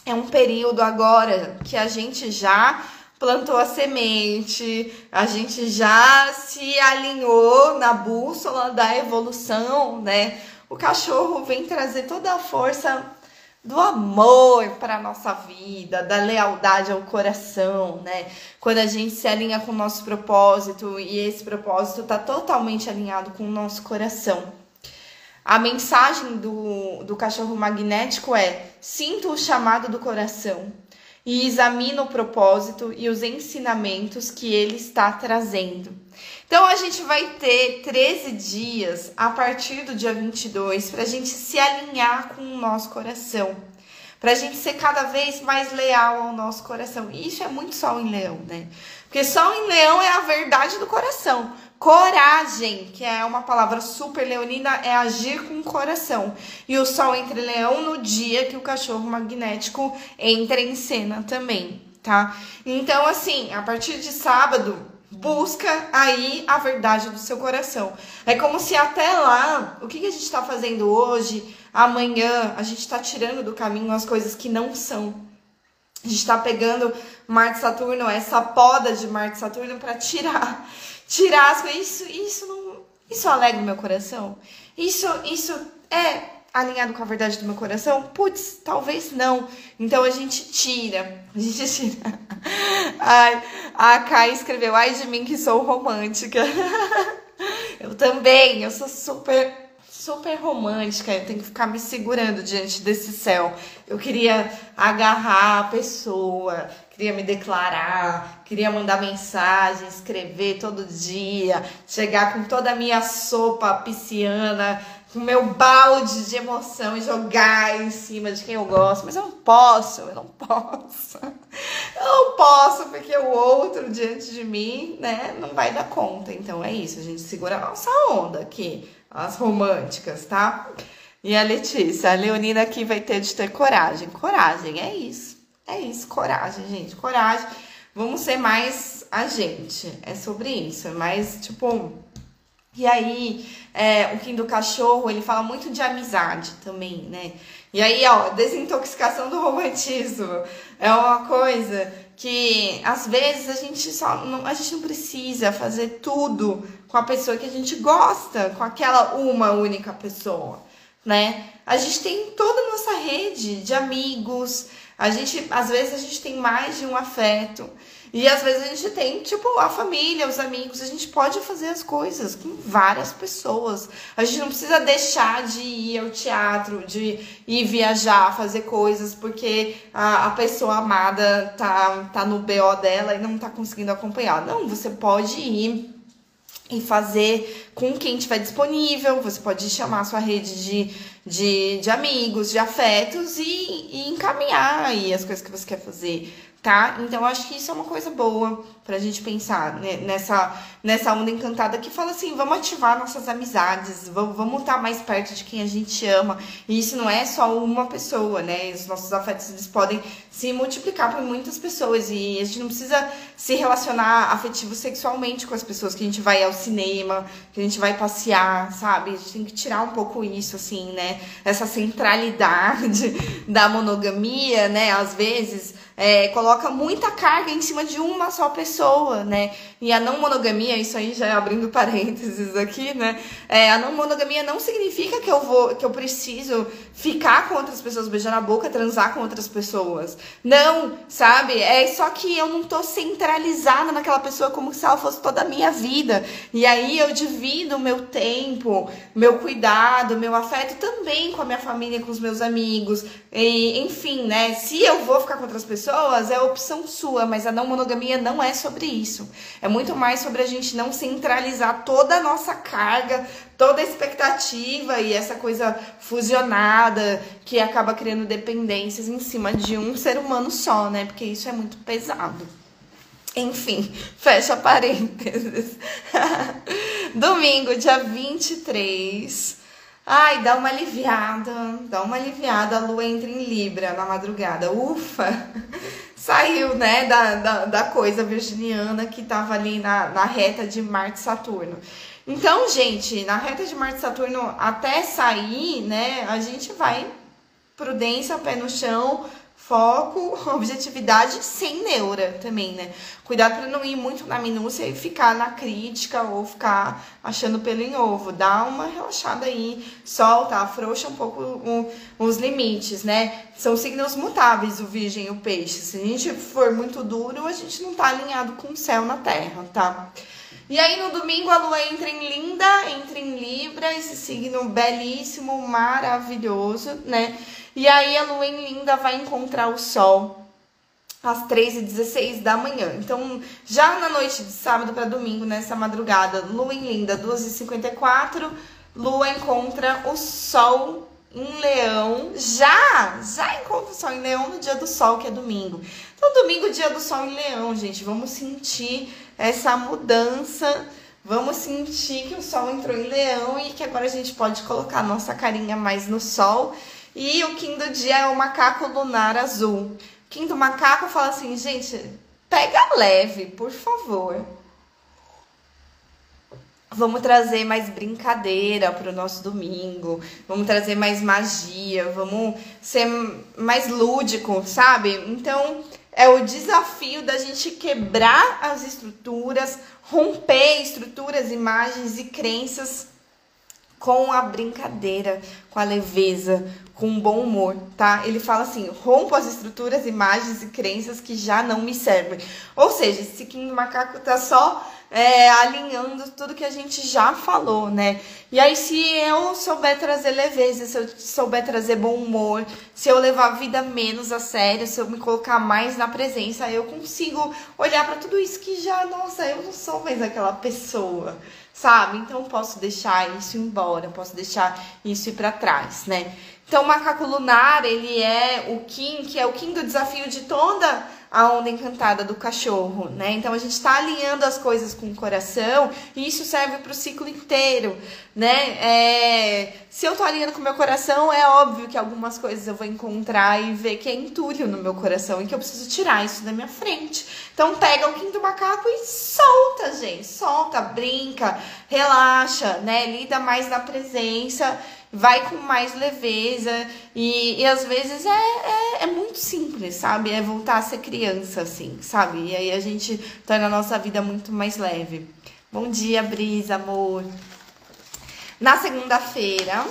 é um período agora que a gente já plantou a semente, a gente já se alinhou na bússola da evolução, né? O cachorro vem trazer toda a força do amor para a nossa vida, da lealdade ao coração, né? Quando a gente se alinha com o nosso propósito e esse propósito está totalmente alinhado com o nosso coração. A mensagem do, do cachorro magnético é: sinta o chamado do coração e examina o propósito e os ensinamentos que ele está trazendo. Então a gente vai ter 13 dias a partir do dia 22 para a gente se alinhar com o nosso coração, para a gente ser cada vez mais leal ao nosso coração. E isso é muito sol em leão, né? Porque sol em leão é a verdade do coração. Coragem, que é uma palavra super leonina, é agir com o coração. E o sol entre leão no dia que o cachorro magnético entra em cena também, tá? Então, assim, a partir de sábado, busca aí a verdade do seu coração. É como se até lá, o que, que a gente está fazendo hoje, amanhã, a gente está tirando do caminho as coisas que não são. A gente está pegando Marte Saturno, essa poda de Marte Saturno para tirar, tirar as coisas. Isso, isso não, isso alegra o meu coração. Isso, isso é alinhado com a verdade do meu coração? Putz, talvez não. Então a gente tira. A gente tira. Ai, a Kai escreveu, ai de mim que sou romântica. eu também, eu sou super, super romântica. Eu tenho que ficar me segurando diante desse céu. Eu queria agarrar a pessoa, queria me declarar, queria mandar mensagem, escrever todo dia, chegar com toda a minha sopa pisciana o meu balde de emoção e jogar em cima de quem eu gosto, mas eu não posso, eu não posso. Eu não posso porque o outro diante de mim, né, não vai dar conta. Então é isso, a gente segura a nossa onda aqui, as românticas, tá? E a Letícia, a Leonina aqui vai ter de ter coragem. Coragem, é isso. É isso, coragem, gente, coragem. Vamos ser mais a gente. É sobre isso, é mais tipo e aí, é, o Kim do Cachorro, ele fala muito de amizade também, né? E aí, ó, desintoxicação do romantismo é uma coisa que às vezes a gente só não, a gente não precisa fazer tudo com a pessoa que a gente gosta, com aquela uma única pessoa, né? A gente tem toda a nossa rede de amigos, a gente às vezes a gente tem mais de um afeto. E às vezes a gente tem, tipo, a família, os amigos, a gente pode fazer as coisas com várias pessoas. A gente não precisa deixar de ir ao teatro, de ir viajar, fazer coisas, porque a, a pessoa amada tá, tá no BO dela e não tá conseguindo acompanhar. Não, você pode ir e fazer com quem estiver disponível. Você pode chamar sua rede de, de, de amigos, de afetos e, e encaminhar aí as coisas que você quer fazer tá? Então acho que isso é uma coisa boa pra gente pensar né? nessa, nessa onda encantada que fala assim, vamos ativar nossas amizades, vamos, vamos estar mais perto de quem a gente ama. E isso não é só uma pessoa, né? Os nossos afetos eles podem se multiplicar por muitas pessoas e a gente não precisa se relacionar afetivo sexualmente com as pessoas que a gente vai ao cinema, que a gente vai passear, sabe? A gente tem que tirar um pouco isso assim, né? Essa centralidade da monogamia, né? Às vezes é, coloca muita carga em cima de uma só pessoa, né? E a não monogamia, isso aí já é abrindo parênteses aqui, né? É, a não monogamia não significa que eu vou, que eu preciso ficar com outras pessoas, beijar na boca, transar com outras pessoas. Não, sabe? É só que eu não tô centralizada naquela pessoa como se ela fosse toda a minha vida. E aí eu divido o meu tempo, meu cuidado, meu afeto também com a minha família, com os meus amigos. E, enfim, né? Se eu vou ficar com outras pessoas, pessoas é opção sua, mas a não monogamia não é sobre isso. É muito mais sobre a gente não centralizar toda a nossa carga, toda a expectativa e essa coisa fusionada que acaba criando dependências em cima de um ser humano só, né? Porque isso é muito pesado. Enfim, fecha parênteses. Domingo, dia 23. Ai, dá uma aliviada, dá uma aliviada, a lua entra em Libra na madrugada. Ufa! Saiu, né, da, da, da coisa virginiana que tava ali na, na reta de Marte e Saturno. Então, gente, na reta de Marte e Saturno, até sair, né, a gente vai prudência, pé no chão, foco, objetividade sem neura também, né? Cuidado para não ir muito na minúcia e ficar na crítica ou ficar achando pelo em ovo. Dá uma relaxada aí, solta, afrouxa um pouco um, os limites, né? São signos mutáveis o virgem e o peixe. Se a gente for muito duro, a gente não tá alinhado com o céu na terra, tá? E aí no domingo a lua entra em Linda, entra em Libra, esse signo belíssimo, maravilhoso, né? E aí a lua em Linda vai encontrar o sol às 3h16 da manhã. Então, já na noite de sábado para domingo, nessa madrugada, lua em Linda, 2h54, lua encontra o sol em Leão. Já! Já encontra o sol em Leão no dia do sol, que é domingo. Então, domingo, dia do sol em Leão, gente. Vamos sentir essa mudança. Vamos sentir que o sol entrou em Leão e que agora a gente pode colocar nossa carinha mais no sol e o do dia é o macaco lunar azul. Kim do macaco fala assim, gente, pega leve, por favor. Vamos trazer mais brincadeira para o nosso domingo, vamos trazer mais magia, vamos ser mais lúdico, sabe? Então é o desafio da gente quebrar as estruturas, romper estruturas, imagens e crenças com a brincadeira, com a leveza, com bom humor, tá? Ele fala assim: rompo as estruturas, imagens e crenças que já não me servem. Ou seja, esse Kim do Macaco tá só é, alinhando tudo que a gente já falou, né? E aí, se eu souber trazer leveza, se eu souber trazer bom humor, se eu levar a vida menos a sério, se eu me colocar mais na presença, eu consigo olhar para tudo isso que já, nossa, eu não sou mais aquela pessoa, sabe? Então, posso deixar isso embora, posso deixar isso ir para trás, né? Então, o macaco lunar, ele é o Kim, que é o Kim do desafio de toda a onda encantada do cachorro, né? Então, a gente está alinhando as coisas com o coração e isso serve para o ciclo inteiro, né? É, se eu estou alinhando com o meu coração, é óbvio que algumas coisas eu vou encontrar e ver que é entulho no meu coração e que eu preciso tirar isso da minha frente. Então, pega o do macaco e solta, gente. Solta, brinca, relaxa, né? Lida mais na presença vai com mais leveza e, e às vezes é, é, é, muito simples, sabe? É voltar a ser criança, assim, sabe? E aí a gente torna a nossa vida muito mais leve. Bom dia, Brisa, amor. Na segunda-feira,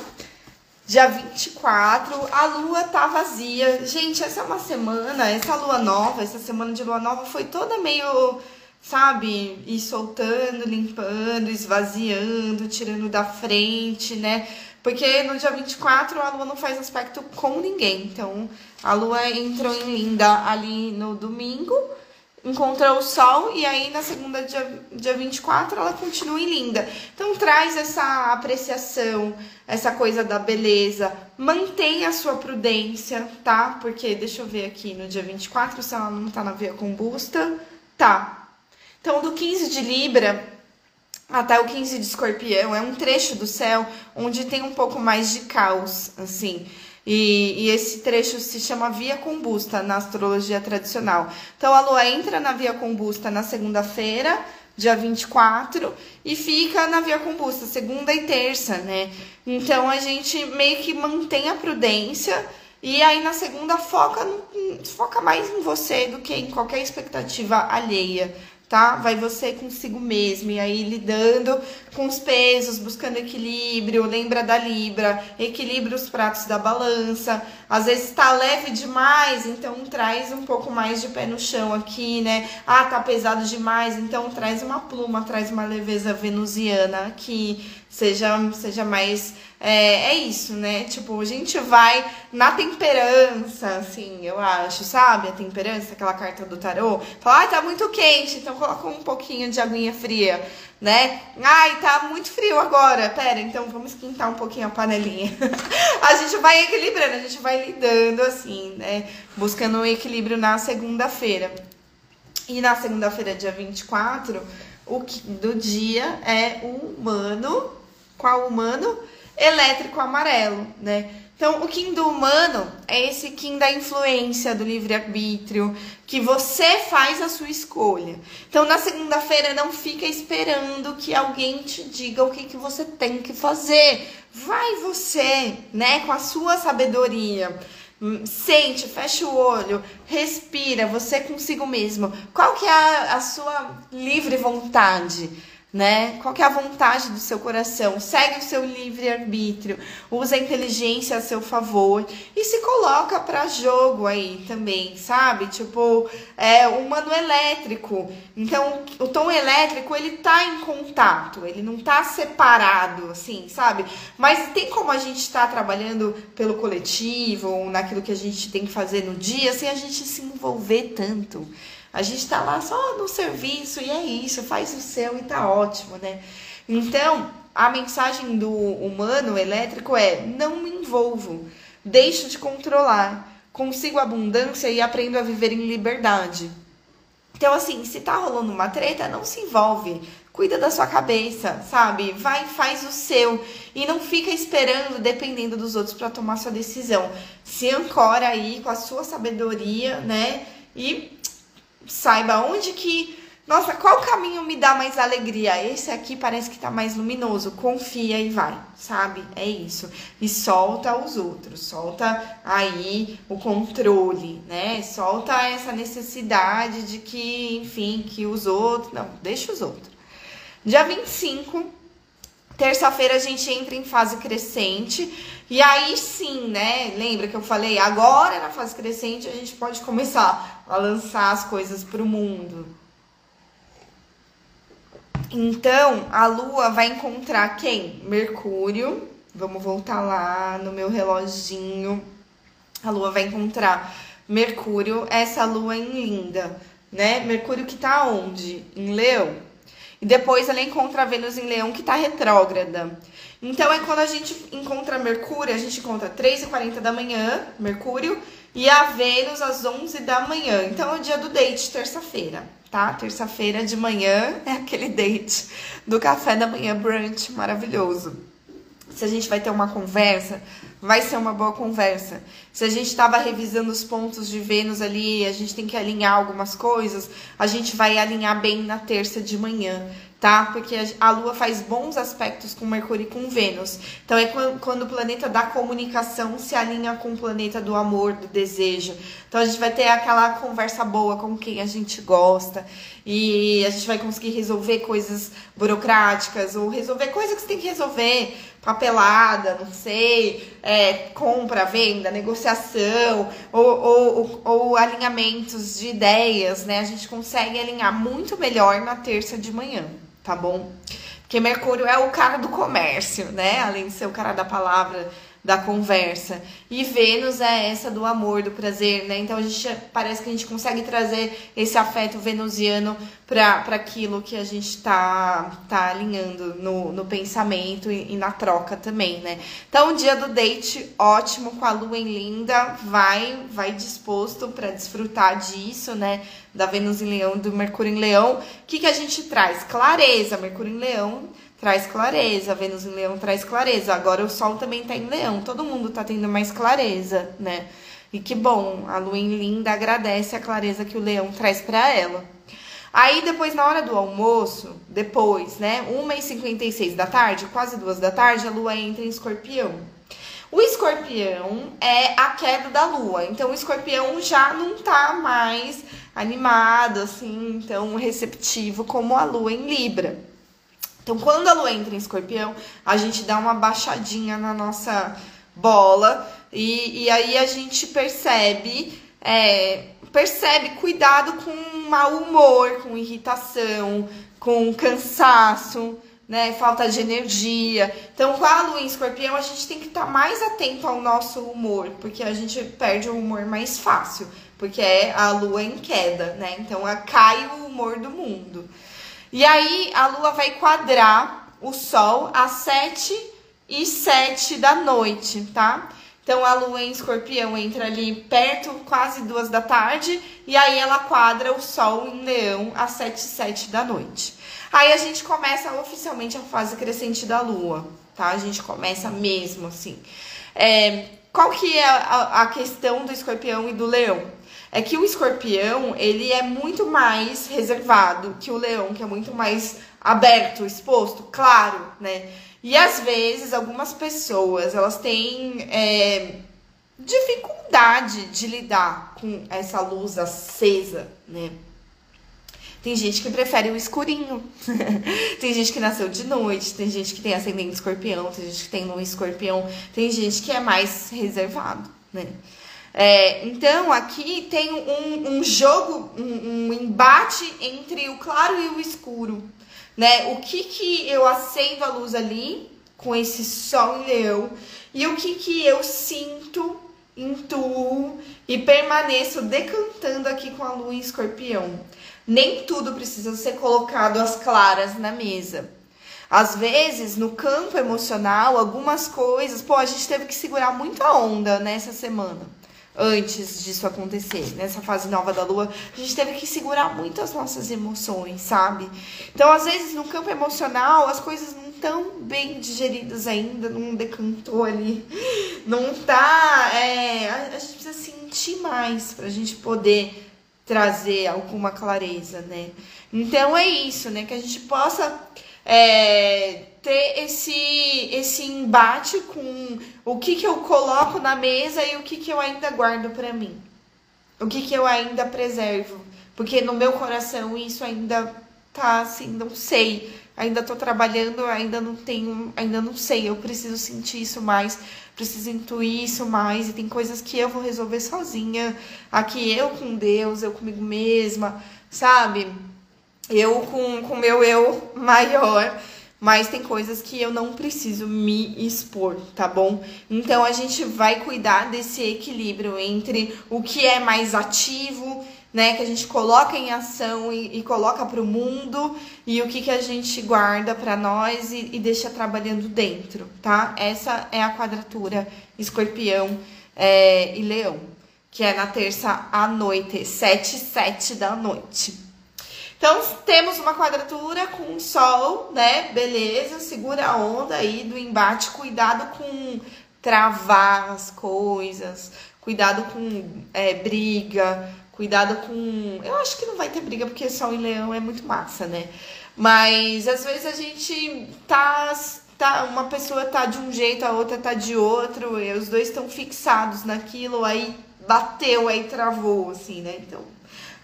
dia 24, a lua tá vazia. Gente, essa é uma semana, essa lua nova, essa semana de lua nova foi toda meio sabe? Ir soltando, limpando, esvaziando, tirando da frente, né? Porque no dia 24 a lua não faz aspecto com ninguém. Então a lua entrou em linda ali no domingo, encontrou o sol e aí na segunda, dia, dia 24, ela continua em linda. Então traz essa apreciação, essa coisa da beleza. Mantenha a sua prudência, tá? Porque deixa eu ver aqui no dia 24 se ela não tá na via combusta. Tá. Então do 15 de Libra até o 15 de escorpião é um trecho do céu onde tem um pouco mais de caos, assim. E, e, esse trecho se chama via combusta na astrologia tradicional. Então a lua entra na via combusta na segunda-feira, dia 24, e fica na via combusta segunda e terça, né? Então a gente meio que mantém a prudência E aí na segunda foca, foca mais em você do que em qualquer expectativa alheia tá? Vai você consigo mesmo, e aí lidando com os pesos, buscando equilíbrio, lembra da Libra, equilibra os pratos da balança. Às vezes tá leve demais, então traz um pouco mais de pé no chão aqui, né? Ah, tá pesado demais, então traz uma pluma, traz uma leveza venusiana aqui, seja, seja mais é, é isso, né? Tipo, a gente vai na temperança, assim, eu acho, sabe? A temperança, aquela carta do tarô. Fala, ai, tá muito quente, então coloca um pouquinho de aguinha fria, né? Ai, tá muito frio agora. Pera, então vamos esquentar um pouquinho a panelinha. a gente vai equilibrando, a gente vai lidando assim, né? Buscando um equilíbrio na segunda-feira. E na segunda-feira, dia 24, o do dia é o humano. Qual humano? elétrico amarelo, né? Então, o Kim do humano é esse Kim da influência, do livre-arbítrio, que você faz a sua escolha. Então, na segunda-feira, não fica esperando que alguém te diga o que, que você tem que fazer. Vai você, né, com a sua sabedoria. Sente, fecha o olho, respira, você consigo mesmo. Qual que é a, a sua livre vontade? Né? Qual é a vontade do seu coração? Segue o seu livre arbítrio, usa a inteligência a seu favor e se coloca para jogo aí também, sabe? Tipo, é o mano elétrico. Então, o tom elétrico ele tá em contato, ele não tá separado, assim, sabe? Mas tem como a gente estar tá trabalhando pelo coletivo, ou naquilo que a gente tem que fazer no dia, sem a gente se envolver tanto. A gente tá lá só no serviço e é isso, faz o seu e tá ótimo, né? Então, a mensagem do humano elétrico é: não me envolvo, deixo de controlar, consigo abundância e aprendo a viver em liberdade. Então, assim, se tá rolando uma treta, não se envolve. Cuida da sua cabeça, sabe? Vai, faz o seu e não fica esperando, dependendo dos outros para tomar sua decisão. Se ancora aí com a sua sabedoria, né? E saiba onde que. Nossa, qual caminho me dá mais alegria? Esse aqui parece que tá mais luminoso. Confia e vai, sabe? É isso. E solta os outros, solta aí o controle, né? Solta essa necessidade de que, enfim, que os outros. Não, deixa os outros. Dia 25, terça-feira, a gente entra em fase crescente. E aí sim, né? Lembra que eu falei? Agora na fase crescente a gente pode começar a lançar as coisas para o mundo. Então, a Lua vai encontrar quem? Mercúrio. Vamos voltar lá no meu reloginho. A Lua vai encontrar Mercúrio, essa Lua em Linda, né? Mercúrio que tá onde? Em Leão. E depois ela encontra Vênus em Leão que tá retrógrada. Então é quando a gente encontra Mercúrio, a gente encontra 3h40 da manhã, Mercúrio, e a Vênus às 11 da manhã. Então é o dia do date, terça-feira, tá? Terça-feira de manhã é aquele date do café da manhã brunch maravilhoso. Se a gente vai ter uma conversa, vai ser uma boa conversa. Se a gente estava revisando os pontos de Vênus ali, a gente tem que alinhar algumas coisas, a gente vai alinhar bem na terça de manhã tá? Porque a Lua faz bons aspectos com Mercúrio e com Vênus. Então é quando o planeta da comunicação se alinha com o planeta do amor, do desejo. Então a gente vai ter aquela conversa boa com quem a gente gosta e a gente vai conseguir resolver coisas burocráticas ou resolver coisas que você tem que resolver, papelada, não sei, é, compra, venda, negociação ou, ou, ou alinhamentos de ideias, né? A gente consegue alinhar muito melhor na terça de manhã tá bom? Porque Mercúrio é o cara do comércio, né? Além de ser o cara da palavra, da conversa. E Vênus é essa do amor, do prazer, né? Então a gente parece que a gente consegue trazer esse afeto venusiano para aquilo que a gente tá, tá alinhando no, no pensamento e, e, na troca também, né? Então dia do date ótimo com a lua em linda, vai vai disposto para desfrutar disso, né? Da Vênus em Leão, do Mercúrio em Leão. O que que a gente traz? Clareza, Mercúrio em Leão traz clareza, Vênus em Leão traz clareza. Agora o Sol também tá em Leão, todo mundo tá tendo mais clareza, né? E que bom, a Lua em Linda agradece a clareza que o Leão traz para ela. Aí depois, na hora do almoço, depois, né, 1h56 da tarde, quase duas da tarde, a Lua entra em Escorpião. O escorpião é a queda da lua, então o escorpião já não tá mais animado, assim, tão receptivo como a lua em Libra. Então, quando a lua entra em escorpião, a gente dá uma baixadinha na nossa bola e, e aí a gente percebe, é, percebe cuidado com mau humor, com irritação, com cansaço, né? Falta de energia. Então, com a lua em escorpião, a gente tem que estar tá mais atento ao nosso humor, porque a gente perde o humor mais fácil, porque é a lua em queda, né? Então, cai o humor do mundo. E aí, a lua vai quadrar o sol às 7 e 7 da noite, tá? Então a lua em escorpião entra ali perto, quase duas da tarde, e aí ela quadra o sol em leão às 7 e 7 da noite. Aí a gente começa oficialmente a fase crescente da lua, tá? A gente começa mesmo assim. É, qual que é a, a questão do escorpião e do leão? É que o escorpião, ele é muito mais reservado que o leão, que é muito mais aberto, exposto, claro, né? E às vezes algumas pessoas elas têm é, dificuldade de lidar com essa luz acesa, né? Tem gente que prefere o escurinho. tem gente que nasceu de noite, tem gente que tem ascendente escorpião, tem gente que tem lua escorpião, tem gente que é mais reservado, né? É, então aqui tem um, um jogo, um, um embate entre o claro e o escuro né? O que que eu acendo a luz ali com esse sol em leão e o que que eu sinto, intuo e permaneço decantando aqui com a lua em escorpião. Nem tudo precisa ser colocado às claras na mesa. Às vezes, no campo emocional, algumas coisas, pô, a gente teve que segurar muito a onda nessa semana antes disso acontecer, nessa fase nova da lua, a gente teve que segurar muito as nossas emoções, sabe? Então, às vezes, no campo emocional, as coisas não estão bem digeridas ainda, não decantou ali, não tá. É, a, gente precisa sentir mais pra gente poder trazer alguma clareza, né? Então é isso, né? Que a gente possa é, ter esse, esse embate com o que, que eu coloco na mesa e o que, que eu ainda guardo para mim. O que, que eu ainda preservo. Porque no meu coração isso ainda tá assim, não sei. Ainda tô trabalhando, ainda não tenho, ainda não sei. Eu preciso sentir isso mais, preciso intuir isso mais. E tem coisas que eu vou resolver sozinha. Aqui eu com Deus, eu comigo mesma, sabe? Eu com o meu eu maior mas tem coisas que eu não preciso me expor, tá bom? Então a gente vai cuidar desse equilíbrio entre o que é mais ativo, né, que a gente coloca em ação e, e coloca para o mundo e o que, que a gente guarda para nós e, e, deixa trabalhando dentro, tá? Essa é a quadratura escorpião é, e leão, que é na terça à noite, 7 e 7 da noite. Então, temos uma quadratura com sol, né? Beleza, segura a onda aí do embate. Cuidado com travar as coisas. Cuidado com é, briga. Cuidado com. Eu acho que não vai ter briga porque sol e leão é muito massa, né? Mas às vezes a gente tá. tá uma pessoa tá de um jeito, a outra tá de outro. E os dois estão fixados naquilo. Aí bateu, aí travou, assim, né? Então,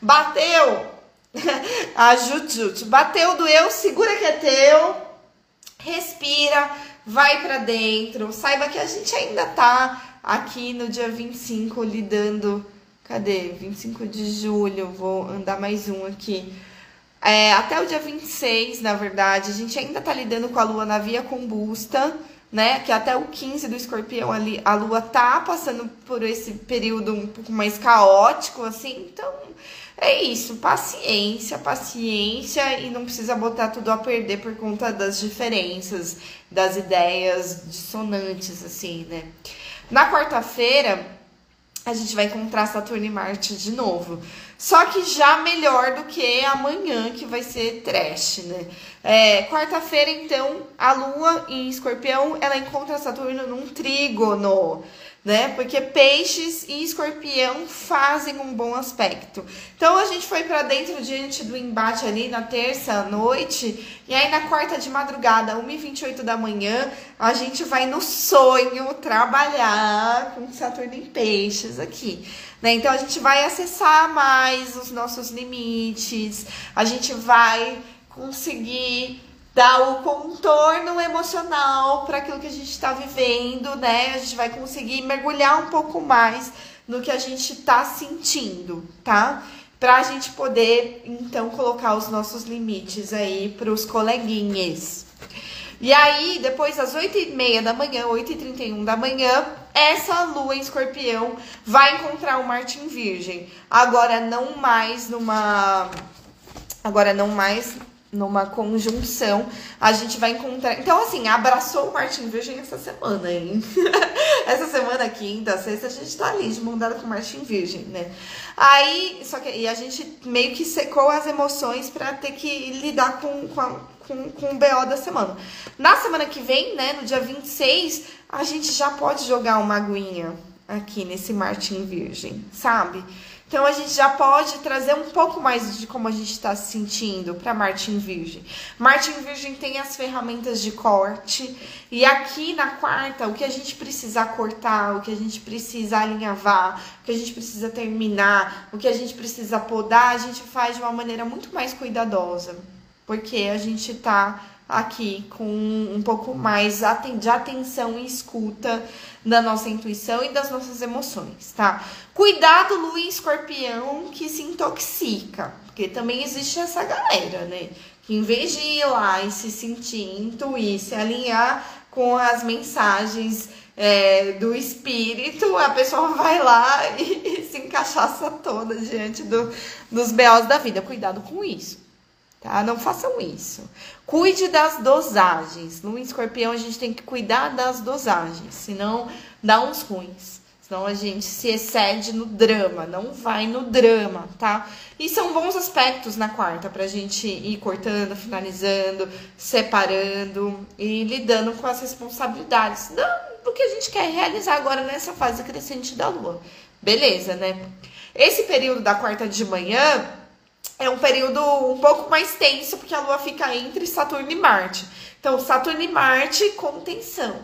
bateu! a Jutjut. Bateu, doeu, segura que é teu. Respira, vai para dentro. Saiba que a gente ainda tá aqui no dia 25 lidando. Cadê? 25 de julho. Vou andar mais um aqui. É, até o dia 26, na verdade, a gente ainda tá lidando com a lua na via combusta, né? Que até o 15 do escorpião ali, a lua tá passando por esse período um pouco mais caótico, assim. Então, é isso, paciência, paciência e não precisa botar tudo a perder por conta das diferenças, das ideias dissonantes, assim, né? Na quarta-feira, a gente vai encontrar Saturno e Marte de novo. Só que já melhor do que amanhã, que vai ser trash, né? É, Quarta-feira, então, a Lua em escorpião, ela encontra Saturno num trígono. né? Porque peixes e escorpião fazem um bom aspecto. Então a gente foi para dentro diante do embate ali na terça noite, e aí na quarta de madrugada, 1h28 da manhã, a gente vai no sonho trabalhar com Saturno em peixes aqui. Né? Então a gente vai acessar mais os nossos limites, a gente vai conseguir dar o contorno emocional para aquilo que a gente está vivendo, né? A gente vai conseguir mergulhar um pouco mais no que a gente está sentindo, tá? Para a gente poder então colocar os nossos limites aí para os coleguinhas. E aí, depois das 8h30 da manhã, 8h31 da manhã, essa lua em escorpião vai encontrar o Marte em Virgem. Agora não mais numa. Agora não mais numa conjunção, a gente vai encontrar. Então, assim, abraçou o Martin Virgem essa semana, hein? essa semana, quinta, sexta, a gente tá ali de mão com o Martin Virgem, né? Aí, só que e a gente meio que secou as emoções para ter que lidar com, com, a, com, com o BO da semana. Na semana que vem, né, no dia 26, a gente já pode jogar uma aguinha aqui nesse Martin Virgem, sabe? Então a gente já pode trazer um pouco mais de como a gente está se sentindo para Martin Virgem. Martin Virgem tem as ferramentas de corte e aqui na quarta o que a gente precisa cortar, o que a gente precisa alinhavar, o que a gente precisa terminar, o que a gente precisa podar, a gente faz de uma maneira muito mais cuidadosa, porque a gente está aqui com um pouco mais de atenção e escuta da nossa intuição e das nossas emoções, tá? Cuidado, Lua escorpião que se intoxica, porque também existe essa galera, né? Que em vez de ir lá e se sentir, intuir, se alinhar com as mensagens é, do espírito, a pessoa vai lá e, se encaixaça toda diante do, dos BOs da vida. Cuidado com isso tá? Não façam isso. Cuide das dosagens. No escorpião a gente tem que cuidar das dosagens, senão dá uns ruins. Senão a gente se excede no drama, não vai no drama, tá? E são bons aspectos na quarta pra gente ir cortando, finalizando, separando e lidando com as responsabilidades do que a gente quer realizar agora nessa fase crescente da lua. Beleza, né? Esse período da quarta de manhã é um período um pouco mais tenso, porque a Lua fica entre Saturno e Marte. Então, Saturno e Marte, contenção,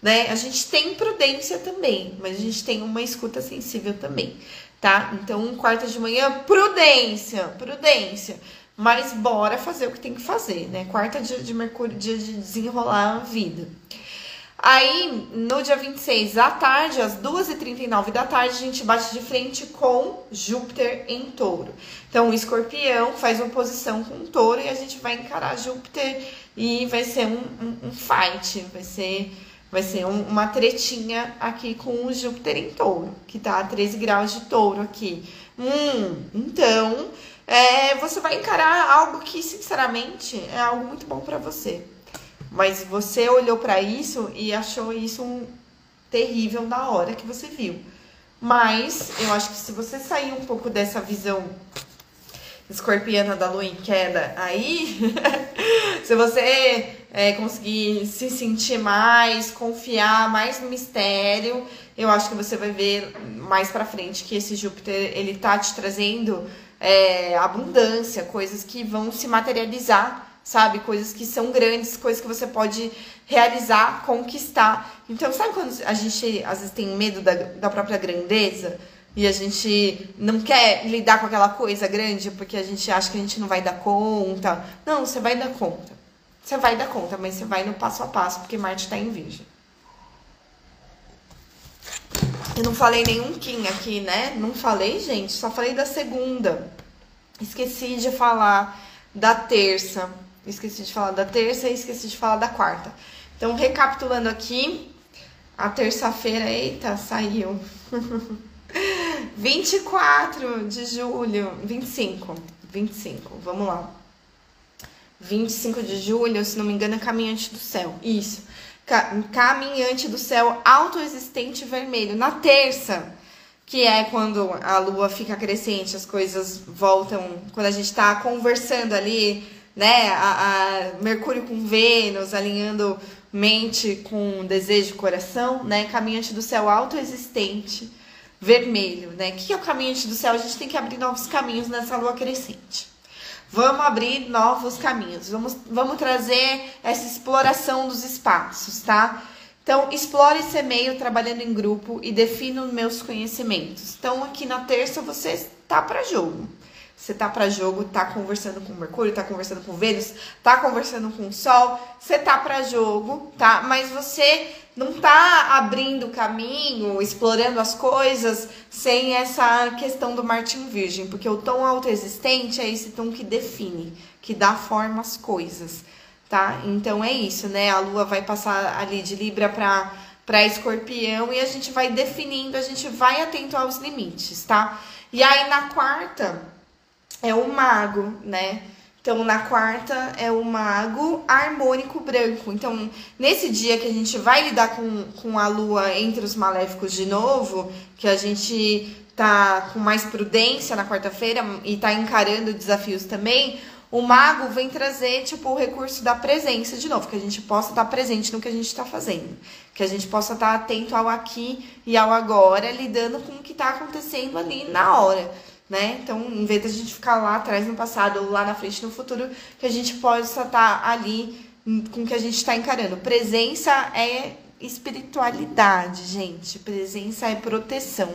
né? A gente tem prudência também, mas a gente tem uma escuta sensível também, tá? Então, quarta de manhã, prudência, prudência. Mas bora fazer o que tem que fazer, né? Quarta dia de Mercúrio, dia de desenrolar a vida. Aí, no dia 26 à tarde, às 2h39 da tarde, a gente bate de frente com Júpiter em touro. Então, o escorpião faz oposição com o touro e a gente vai encarar Júpiter e vai ser um, um, um fight, vai ser, vai ser um, uma tretinha aqui com o Júpiter em touro, que tá a 13 graus de touro aqui. Hum, então, é, você vai encarar algo que, sinceramente, é algo muito bom para você. Mas você olhou para isso e achou isso um terrível na hora que você viu. Mas eu acho que se você sair um pouco dessa visão escorpiana da lua em queda aí, se você é, conseguir se sentir mais, confiar mais no mistério, eu acho que você vai ver mais para frente que esse Júpiter ele tá te trazendo é, abundância, coisas que vão se materializar sabe? Coisas que são grandes, coisas que você pode realizar, conquistar. Então, sabe quando a gente às vezes tem medo da, da própria grandeza? E a gente não quer lidar com aquela coisa grande porque a gente acha que a gente não vai dar conta. Não, você vai dar conta. Você vai dar conta, mas você vai no passo a passo, porque Marte está em Virgem. Eu não falei nenhum Kim aqui, né? Não falei, gente. Só falei da segunda. Esqueci de falar da terça. Esqueci de falar da terça e esqueci de falar da quarta. Então, recapitulando aqui, a terça-feira, eita, saiu. 24 de julho, 25, 25, vamos lá. 25 de julho, se não me engano, é Caminhante do Céu. Isso. Caminhante do Céu autoexistente vermelho. Na terça, que é quando a lua fica crescente, as coisas voltam, quando a gente tá conversando ali né? A, a Mercúrio com Vênus, alinhando mente com desejo, coração, né? Caminhante do céu autoexistente, vermelho, né? O que é o caminhante do céu? A gente tem que abrir novos caminhos nessa lua crescente. Vamos abrir novos caminhos, vamos, vamos trazer essa exploração dos espaços, tá? Então, explore esse meio trabalhando em grupo e defina os meus conhecimentos. Então, aqui na terça você tá para jogo. Você tá para jogo, tá conversando com Mercúrio, tá conversando com Vênus, tá conversando com o Sol, você tá para jogo, tá? Mas você não tá abrindo caminho, explorando as coisas sem essa questão do Martin Virgem, porque o tom autoexistente é esse tom que define, que dá forma às coisas, tá? Então é isso, né? A lua vai passar ali de Libra para para Escorpião e a gente vai definindo, a gente vai atento aos limites, tá? E aí na quarta, é o mago, né? Então, na quarta é o mago harmônico branco. Então, nesse dia que a gente vai lidar com, com a lua entre os maléficos de novo, que a gente tá com mais prudência na quarta-feira e tá encarando desafios também, o mago vem trazer, tipo, o recurso da presença de novo, que a gente possa estar presente no que a gente está fazendo. Que a gente possa estar atento ao aqui e ao agora, lidando com o que está acontecendo ali na hora né? Então, em vez de a gente ficar lá atrás no passado ou lá na frente no futuro, que a gente possa estar ali com o que a gente está encarando. Presença é espiritualidade, gente. Presença é proteção.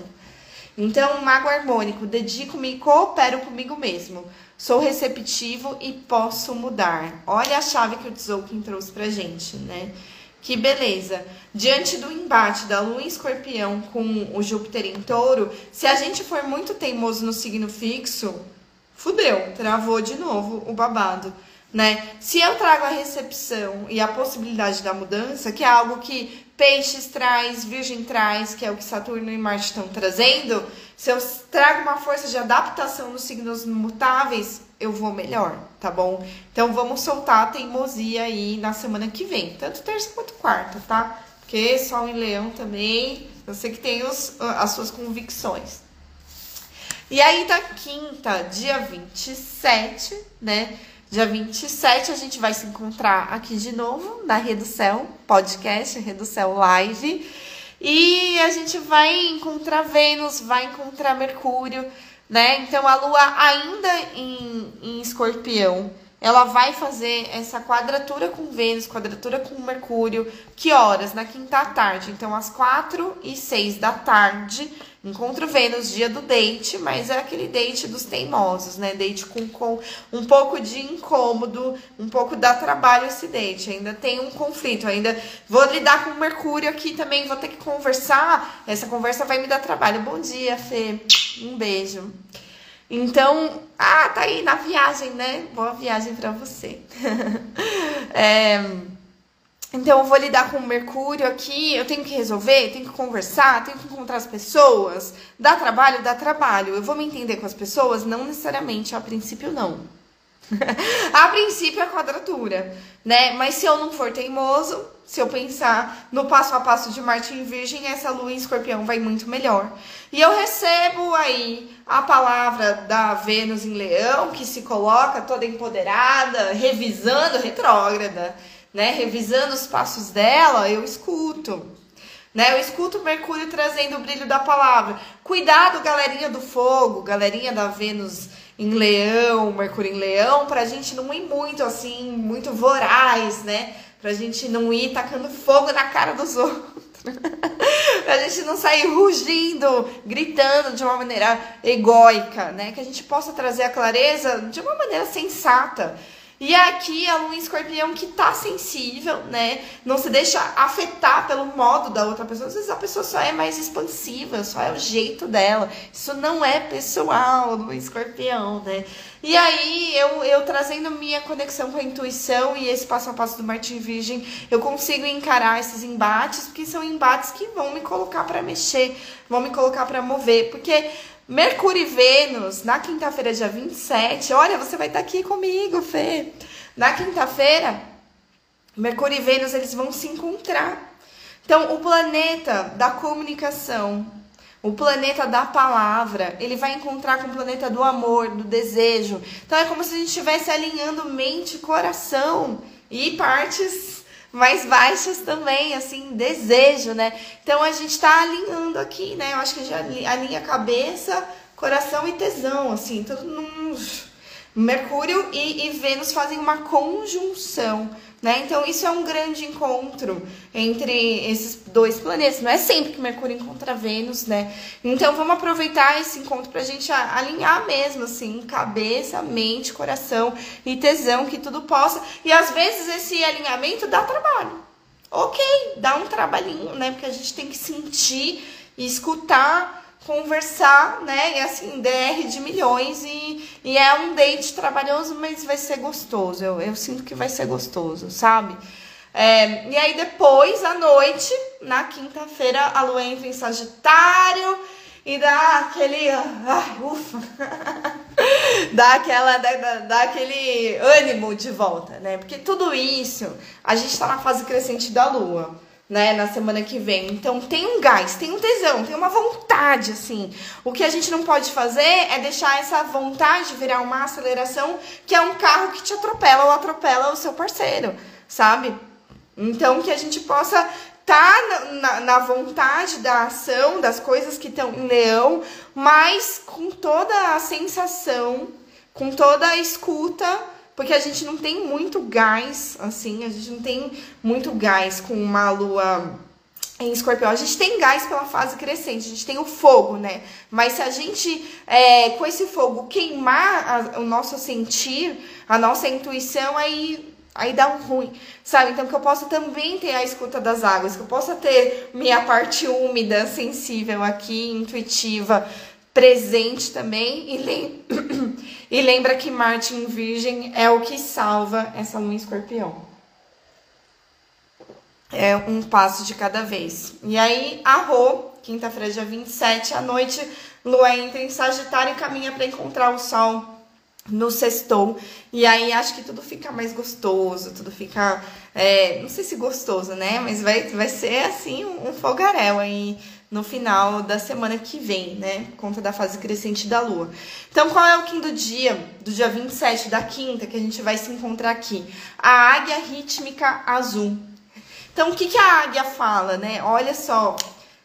Então, mago harmônico, dedico-me e coopero comigo mesmo. Sou receptivo e posso mudar. Olha a chave que o Tzolk'in trouxe pra gente, né? Que beleza! Diante do embate da Lua em Escorpião com o Júpiter em Touro, se a gente for muito teimoso no signo fixo, fudeu, travou de novo o babado, né? Se eu trago a recepção e a possibilidade da mudança, que é algo que Peixes traz, Virgem traz, que é o que Saturno e Marte estão trazendo, se eu trago uma força de adaptação nos signos mutáveis, eu vou melhor, tá bom? Então vamos soltar a teimosia aí na semana que vem, tanto terça quanto quarta, tá? Porque Sol em Leão também, eu sei que tem os, as suas convicções. E aí da quinta, dia 27, né? Dia 27 a gente vai se encontrar aqui de novo na Céu, podcast, Céu Live. E a gente vai encontrar Vênus, vai encontrar Mercúrio, né? Então a Lua ainda em, em Escorpião, ela vai fazer essa quadratura com Vênus, quadratura com Mercúrio. Que horas? Na quinta tarde. Então, às quatro e seis da tarde, Encontro Vênus, dia do date, mas é aquele date dos teimosos, né? Date com, com um pouco de incômodo, um pouco dá trabalho esse date. Ainda tem um conflito, ainda vou lidar com Mercúrio aqui também, vou ter que conversar. Essa conversa vai me dar trabalho. Bom dia, Fê. Um beijo. Então, ah, tá aí na viagem, né? Boa viagem para você. é. Então eu vou lidar com o Mercúrio aqui, eu tenho que resolver, tenho que conversar, tenho que encontrar as pessoas. Dá trabalho? Dá trabalho. Eu vou me entender com as pessoas? Não necessariamente, a princípio não. a princípio é quadratura, né? Mas se eu não for teimoso, se eu pensar no passo a passo de Marte em Virgem, essa lua em Escorpião vai muito melhor. E eu recebo aí a palavra da Vênus em Leão, que se coloca toda empoderada, revisando retrógrada né, revisando os passos dela, eu escuto. Né? Eu escuto Mercúrio trazendo o brilho da palavra. Cuidado, galerinha do fogo, galerinha da Vênus em Leão, Mercúrio em Leão, pra gente não ir muito assim, muito voraz, né? Pra gente não ir tacando fogo na cara dos outros. pra gente não sair rugindo, gritando de uma maneira egóica, né? Que a gente possa trazer a clareza de uma maneira sensata. E aqui a lua em escorpião que tá sensível, né? Não se deixa afetar pelo modo da outra pessoa. Às vezes a pessoa só é mais expansiva, só é o jeito dela. Isso não é pessoal no escorpião, né? E aí, eu, eu trazendo minha conexão com a intuição e esse passo a passo do Martin Virgem, eu consigo encarar esses embates, porque são embates que vão me colocar para mexer, vão me colocar para mover. Porque Mercúrio e Vênus, na quinta-feira, dia 27. Olha, você vai estar aqui comigo, Fê. Na quinta-feira, Mercúrio e Vênus, eles vão se encontrar. Então, o planeta da comunicação, o planeta da palavra, ele vai encontrar com o planeta do amor, do desejo. Então, é como se a gente estivesse alinhando mente, coração e partes mais baixas também, assim, desejo, né? Então a gente tá alinhando aqui, né? Eu acho que já alinha cabeça, coração e tesão, assim, tudo num. Mercúrio e, e Vênus fazem uma conjunção. Né? Então, isso é um grande encontro entre esses dois planetas. Não é sempre que Mercúrio encontra Vênus, né? Então, vamos aproveitar esse encontro para a gente alinhar mesmo, assim, cabeça, mente, coração e tesão, que tudo possa. E às vezes esse alinhamento dá trabalho. Ok, dá um trabalhinho, né? Porque a gente tem que sentir e escutar conversar, né? E assim, DR de milhões e, e é um date trabalhoso, mas vai ser gostoso. Eu, eu sinto que vai ser gostoso, sabe? É, e aí depois, à noite, na quinta-feira, a lua entra em Sagitário e dá aquele. Ai, ufa! dá, aquela, dá, dá, aquele ânimo de volta, né? Porque tudo isso, a gente tá na fase crescente da lua né, na semana que vem. Então tem um gás, tem um tesão, tem uma vontade, assim. O que a gente não pode fazer é deixar essa vontade virar uma aceleração que é um carro que te atropela ou atropela o seu parceiro, sabe? Então que a gente possa tá na, na, na vontade da ação, das coisas que estão em leão, mas com toda a sensação, com toda a escuta porque a gente não tem muito gás, assim, a gente não tem muito gás com uma lua em escorpião. A gente tem gás pela fase crescente, a gente tem o fogo, né? Mas se a gente, é, com esse fogo, queimar a, o nosso sentir, a nossa intuição, aí aí dá um ruim, sabe? Então que eu possa também ter a escuta das águas, que eu possa ter minha parte úmida, sensível aqui, intuitiva, presente também e, lem e lembra que Marte em Virgem é o que salva essa lua em escorpião. É um passo de cada vez. E aí, a Rô, quinta-feira, dia 27, à noite, lua entra em Sagitário e caminha para encontrar o Sol no sextou. E aí acho que tudo fica mais gostoso, tudo fica. É, não sei se gostoso, né? Mas vai, vai ser assim um, um fogaréu aí no final da semana que vem, né? Por conta da fase crescente da lua. Então, qual é o quinto dia, do dia 27 da quinta, que a gente vai se encontrar aqui? A águia rítmica azul. Então, o que, que a águia fala, né? Olha só,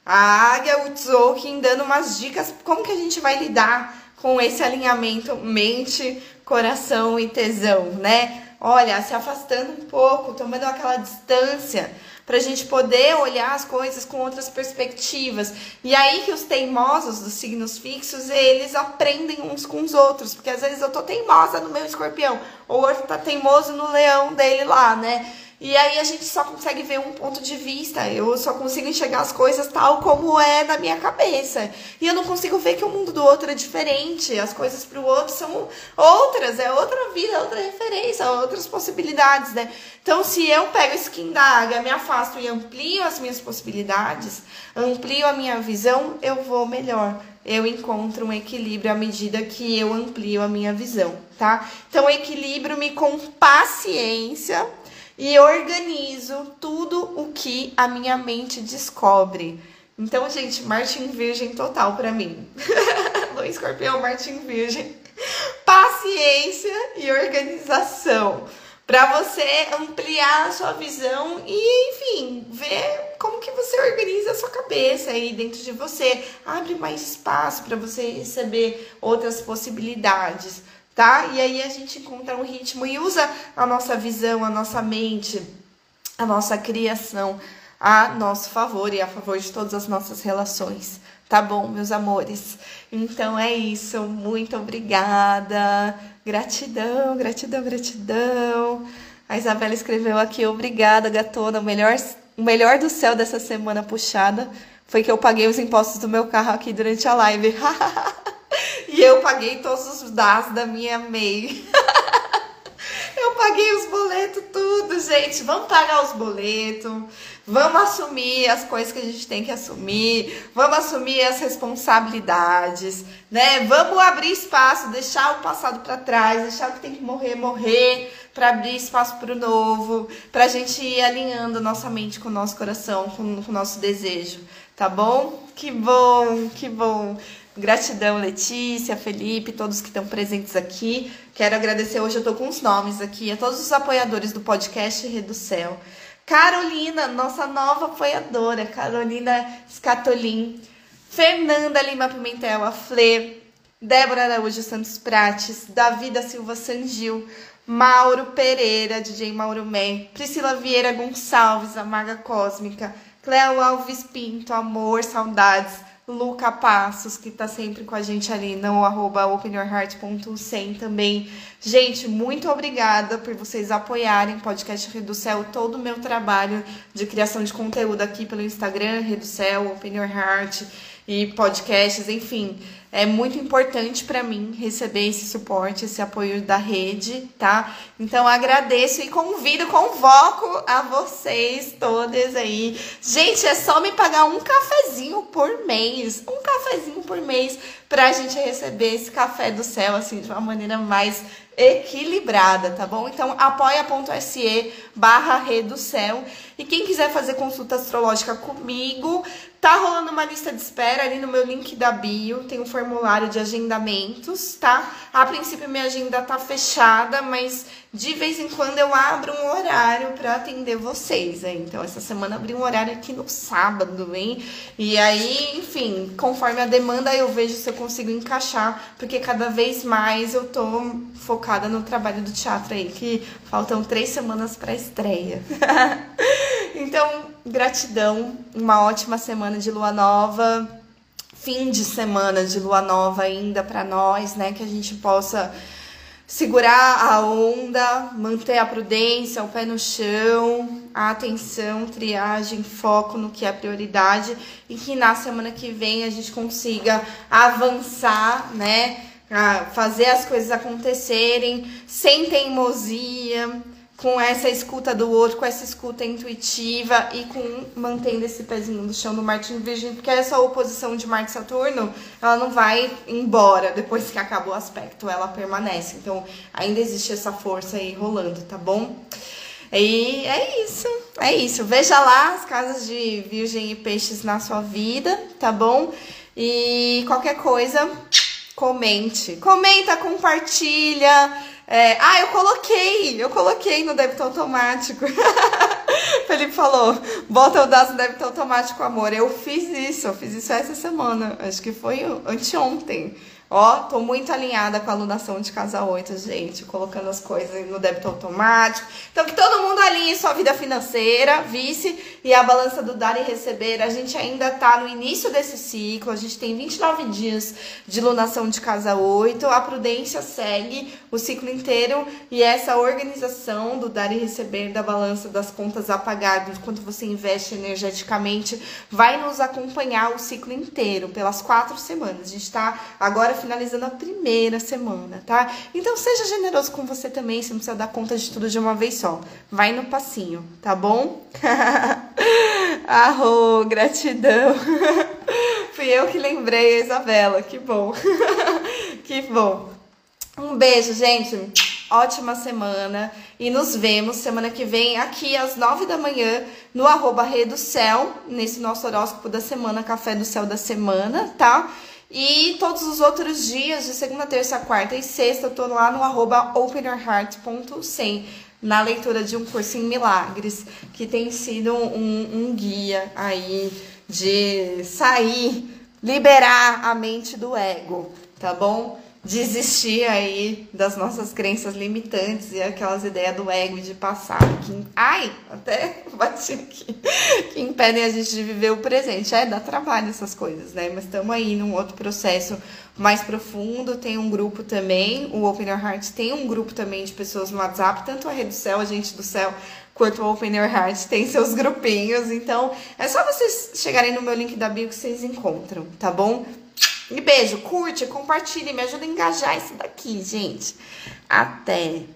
a águia, o Tzolk'in, dando umas dicas como que a gente vai lidar com esse alinhamento mente, coração e tesão, né? Olha, se afastando um pouco, tomando aquela distância para a gente poder olhar as coisas com outras perspectivas. E aí que os teimosos dos signos fixos, eles aprendem uns com os outros, porque às vezes eu tô teimosa no meu escorpião, ou outro tá teimoso no leão dele lá, né? E aí a gente só consegue ver um ponto de vista. Eu só consigo enxergar as coisas tal como é na minha cabeça. E eu não consigo ver que o mundo do outro é diferente. As coisas para o outro são outras, é outra vida, outra referência, outras possibilidades, né? Então, se eu pego skin da águia, me afasto e amplio as minhas possibilidades, amplio a minha visão, eu vou melhor eu encontro um equilíbrio à medida que eu amplio a minha visão, tá? Então, equilíbrio-me com paciência e organizo tudo o que a minha mente descobre. Então, gente, Martin Virgem total para mim. Lua Escorpião, Martin Virgem. Paciência e organização para você ampliar a sua visão e, enfim, ver como que você organiza a sua cabeça aí dentro de você, abre mais espaço para você receber outras possibilidades tá? E aí a gente encontra um ritmo e usa a nossa visão, a nossa mente, a nossa criação a nosso favor e a favor de todas as nossas relações. Tá bom, meus amores? Então é isso. Muito obrigada. Gratidão, gratidão, gratidão. A Isabela escreveu aqui: obrigada, gatona. O melhor, o melhor do céu dessa semana puxada foi que eu paguei os impostos do meu carro aqui durante a live. E eu paguei todos os dados da minha MEI. eu paguei os boletos, tudo, gente. Vamos pagar os boletos. Vamos assumir as coisas que a gente tem que assumir. Vamos assumir as responsabilidades, né? Vamos abrir espaço, deixar o passado para trás, deixar o que tem que morrer, morrer, para abrir espaço para o novo, para a gente ir alinhando nossa mente com o nosso coração, com, com o nosso desejo, tá bom? Que bom, que bom. Gratidão, Letícia, Felipe, todos que estão presentes aqui. Quero agradecer, hoje eu estou com os nomes aqui, a todos os apoiadores do podcast Céu. Carolina, nossa nova apoiadora, Carolina Scatolin, Fernanda Lima Pimentel, a Flê, Débora Araújo Santos Prates, Davi da Silva Sangil, Mauro Pereira, DJ Mauro Man, Priscila Vieira Gonçalves, a Maga Cósmica, Cleo Alves Pinto, Amor, Saudades, Luca Passos, que tá sempre com a gente ali no arroba openyourheart.100 também. Gente, muito obrigada por vocês apoiarem o podcast Reducel, todo o meu trabalho de criação de conteúdo aqui pelo Instagram, Reducel, Open Your Heart e podcasts, enfim. É muito importante para mim receber esse suporte, esse apoio da rede, tá? Então agradeço e convido, convoco a vocês todas aí. Gente, é só me pagar um cafezinho por mês, um cafezinho por mês pra gente receber esse café do céu assim de uma maneira mais equilibrada, tá bom? Então apoia.se barra Reducel. E quem quiser fazer consulta astrológica comigo, Tá rolando uma lista de espera ali no meu link da bio, tem um formulário de agendamentos, tá? A princípio minha agenda tá fechada, mas de vez em quando eu abro um horário para atender vocês, hein? Então essa semana abri um horário aqui no sábado, hein? E aí, enfim, conforme a demanda eu vejo se eu consigo encaixar, porque cada vez mais eu tô focada no trabalho do teatro aí, que faltam três semanas para estreia. então, gratidão, uma ótima semana de lua nova, fim de semana de lua nova ainda para nós, né? Que a gente possa segurar a onda, manter a prudência, o pé no chão, a atenção, triagem, foco no que é prioridade e que na semana que vem a gente consiga avançar, né? Fazer as coisas acontecerem sem teimosia, com essa escuta do outro, com essa escuta intuitiva e com mantendo esse pezinho no chão do Marte Virgem, porque essa oposição de Marte e Saturno, ela não vai embora depois que acabou o aspecto, ela permanece. Então, ainda existe essa força aí rolando, tá bom? E é isso, é isso. Veja lá as casas de Virgem e Peixes na sua vida, tá bom? E qualquer coisa, comente. Comenta, compartilha é, ah, eu coloquei, eu coloquei no débito automático. Felipe falou, bota o DAS no débito automático, amor. Eu fiz isso, eu fiz isso essa semana, acho que foi anteontem. Ó, tô muito alinhada com a alunação de casa 8, gente, colocando as coisas no débito automático. Então, que todo mundo alinhe sua vida financeira, vice, e a balança do dar e receber. A gente ainda tá no início desse ciclo, a gente tem 29 dias de alunação de casa 8. A prudência segue o ciclo inteiro e essa organização do dar e receber da balança das contas a pagar, do quanto você investe energeticamente, vai nos acompanhar o ciclo inteiro, pelas quatro semanas. A gente tá agora finalizando a primeira semana, tá? Então seja generoso com você também, você não precisa dar conta de tudo de uma vez só. Vai no passinho, tá bom? Arro, gratidão. Fui eu que lembrei a Isabela, que bom. que bom. Um beijo, gente. Ótima semana e nos vemos semana que vem aqui às nove da manhã no arroba Rei do Céu, nesse nosso horóscopo da semana, Café do Céu da Semana, tá? E todos os outros dias, de segunda, terça, quarta e sexta, eu tô lá no arroba openyourheart.100 na leitura de um curso em milagres, que tem sido um, um guia aí de sair, liberar a mente do ego, tá bom? Desistir aí das nossas crenças limitantes e aquelas ideias do ego de passado que, ai, até bati aqui, que impedem a gente de viver o presente. É, dá trabalho essas coisas, né? Mas estamos aí num outro processo mais profundo. Tem um grupo também, o Open Your Heart tem um grupo também de pessoas no WhatsApp, tanto a Rede do Céu, a gente do céu, quanto o Open Your Heart tem seus grupinhos. Então, é só vocês chegarem no meu link da bio que vocês encontram, tá bom? E beijo, curte, compartilhe, me ajuda a engajar isso daqui, gente. Até!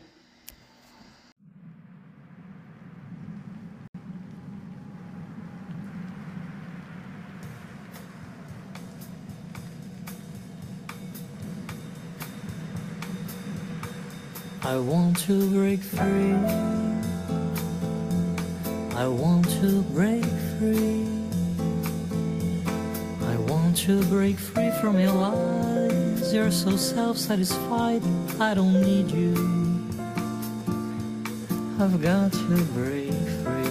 I want to break free. I want to break free. to break free from your lies. You're so self-satisfied, I don't need you. I've got to break free.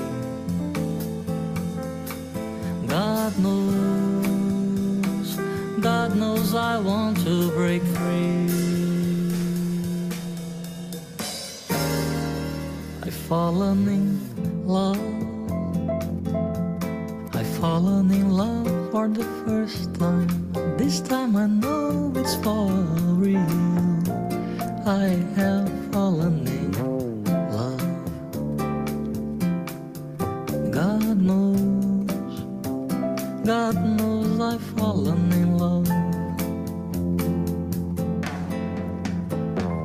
God knows, God knows I want to break free. I've fallen in love. I've fallen in love for the first time. This time I know it's for real. I have fallen in love. God knows, God knows I've fallen in love.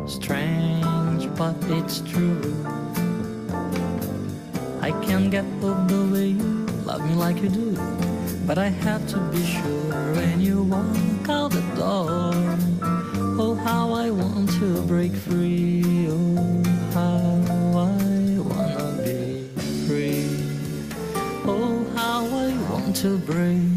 Strange, but it's true. I can't get over the way you love me like you do. But I have to be sure when you walk out the door. Oh, how I want to break free. Oh, how I wanna be free. Oh, how I want to break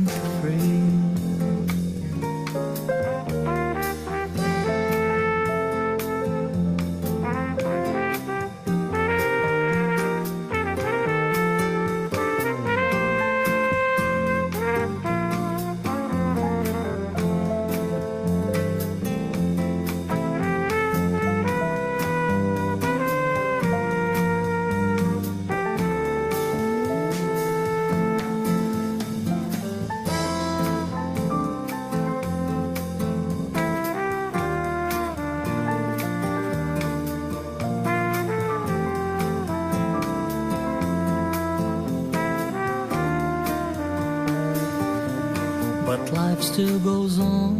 still goes on.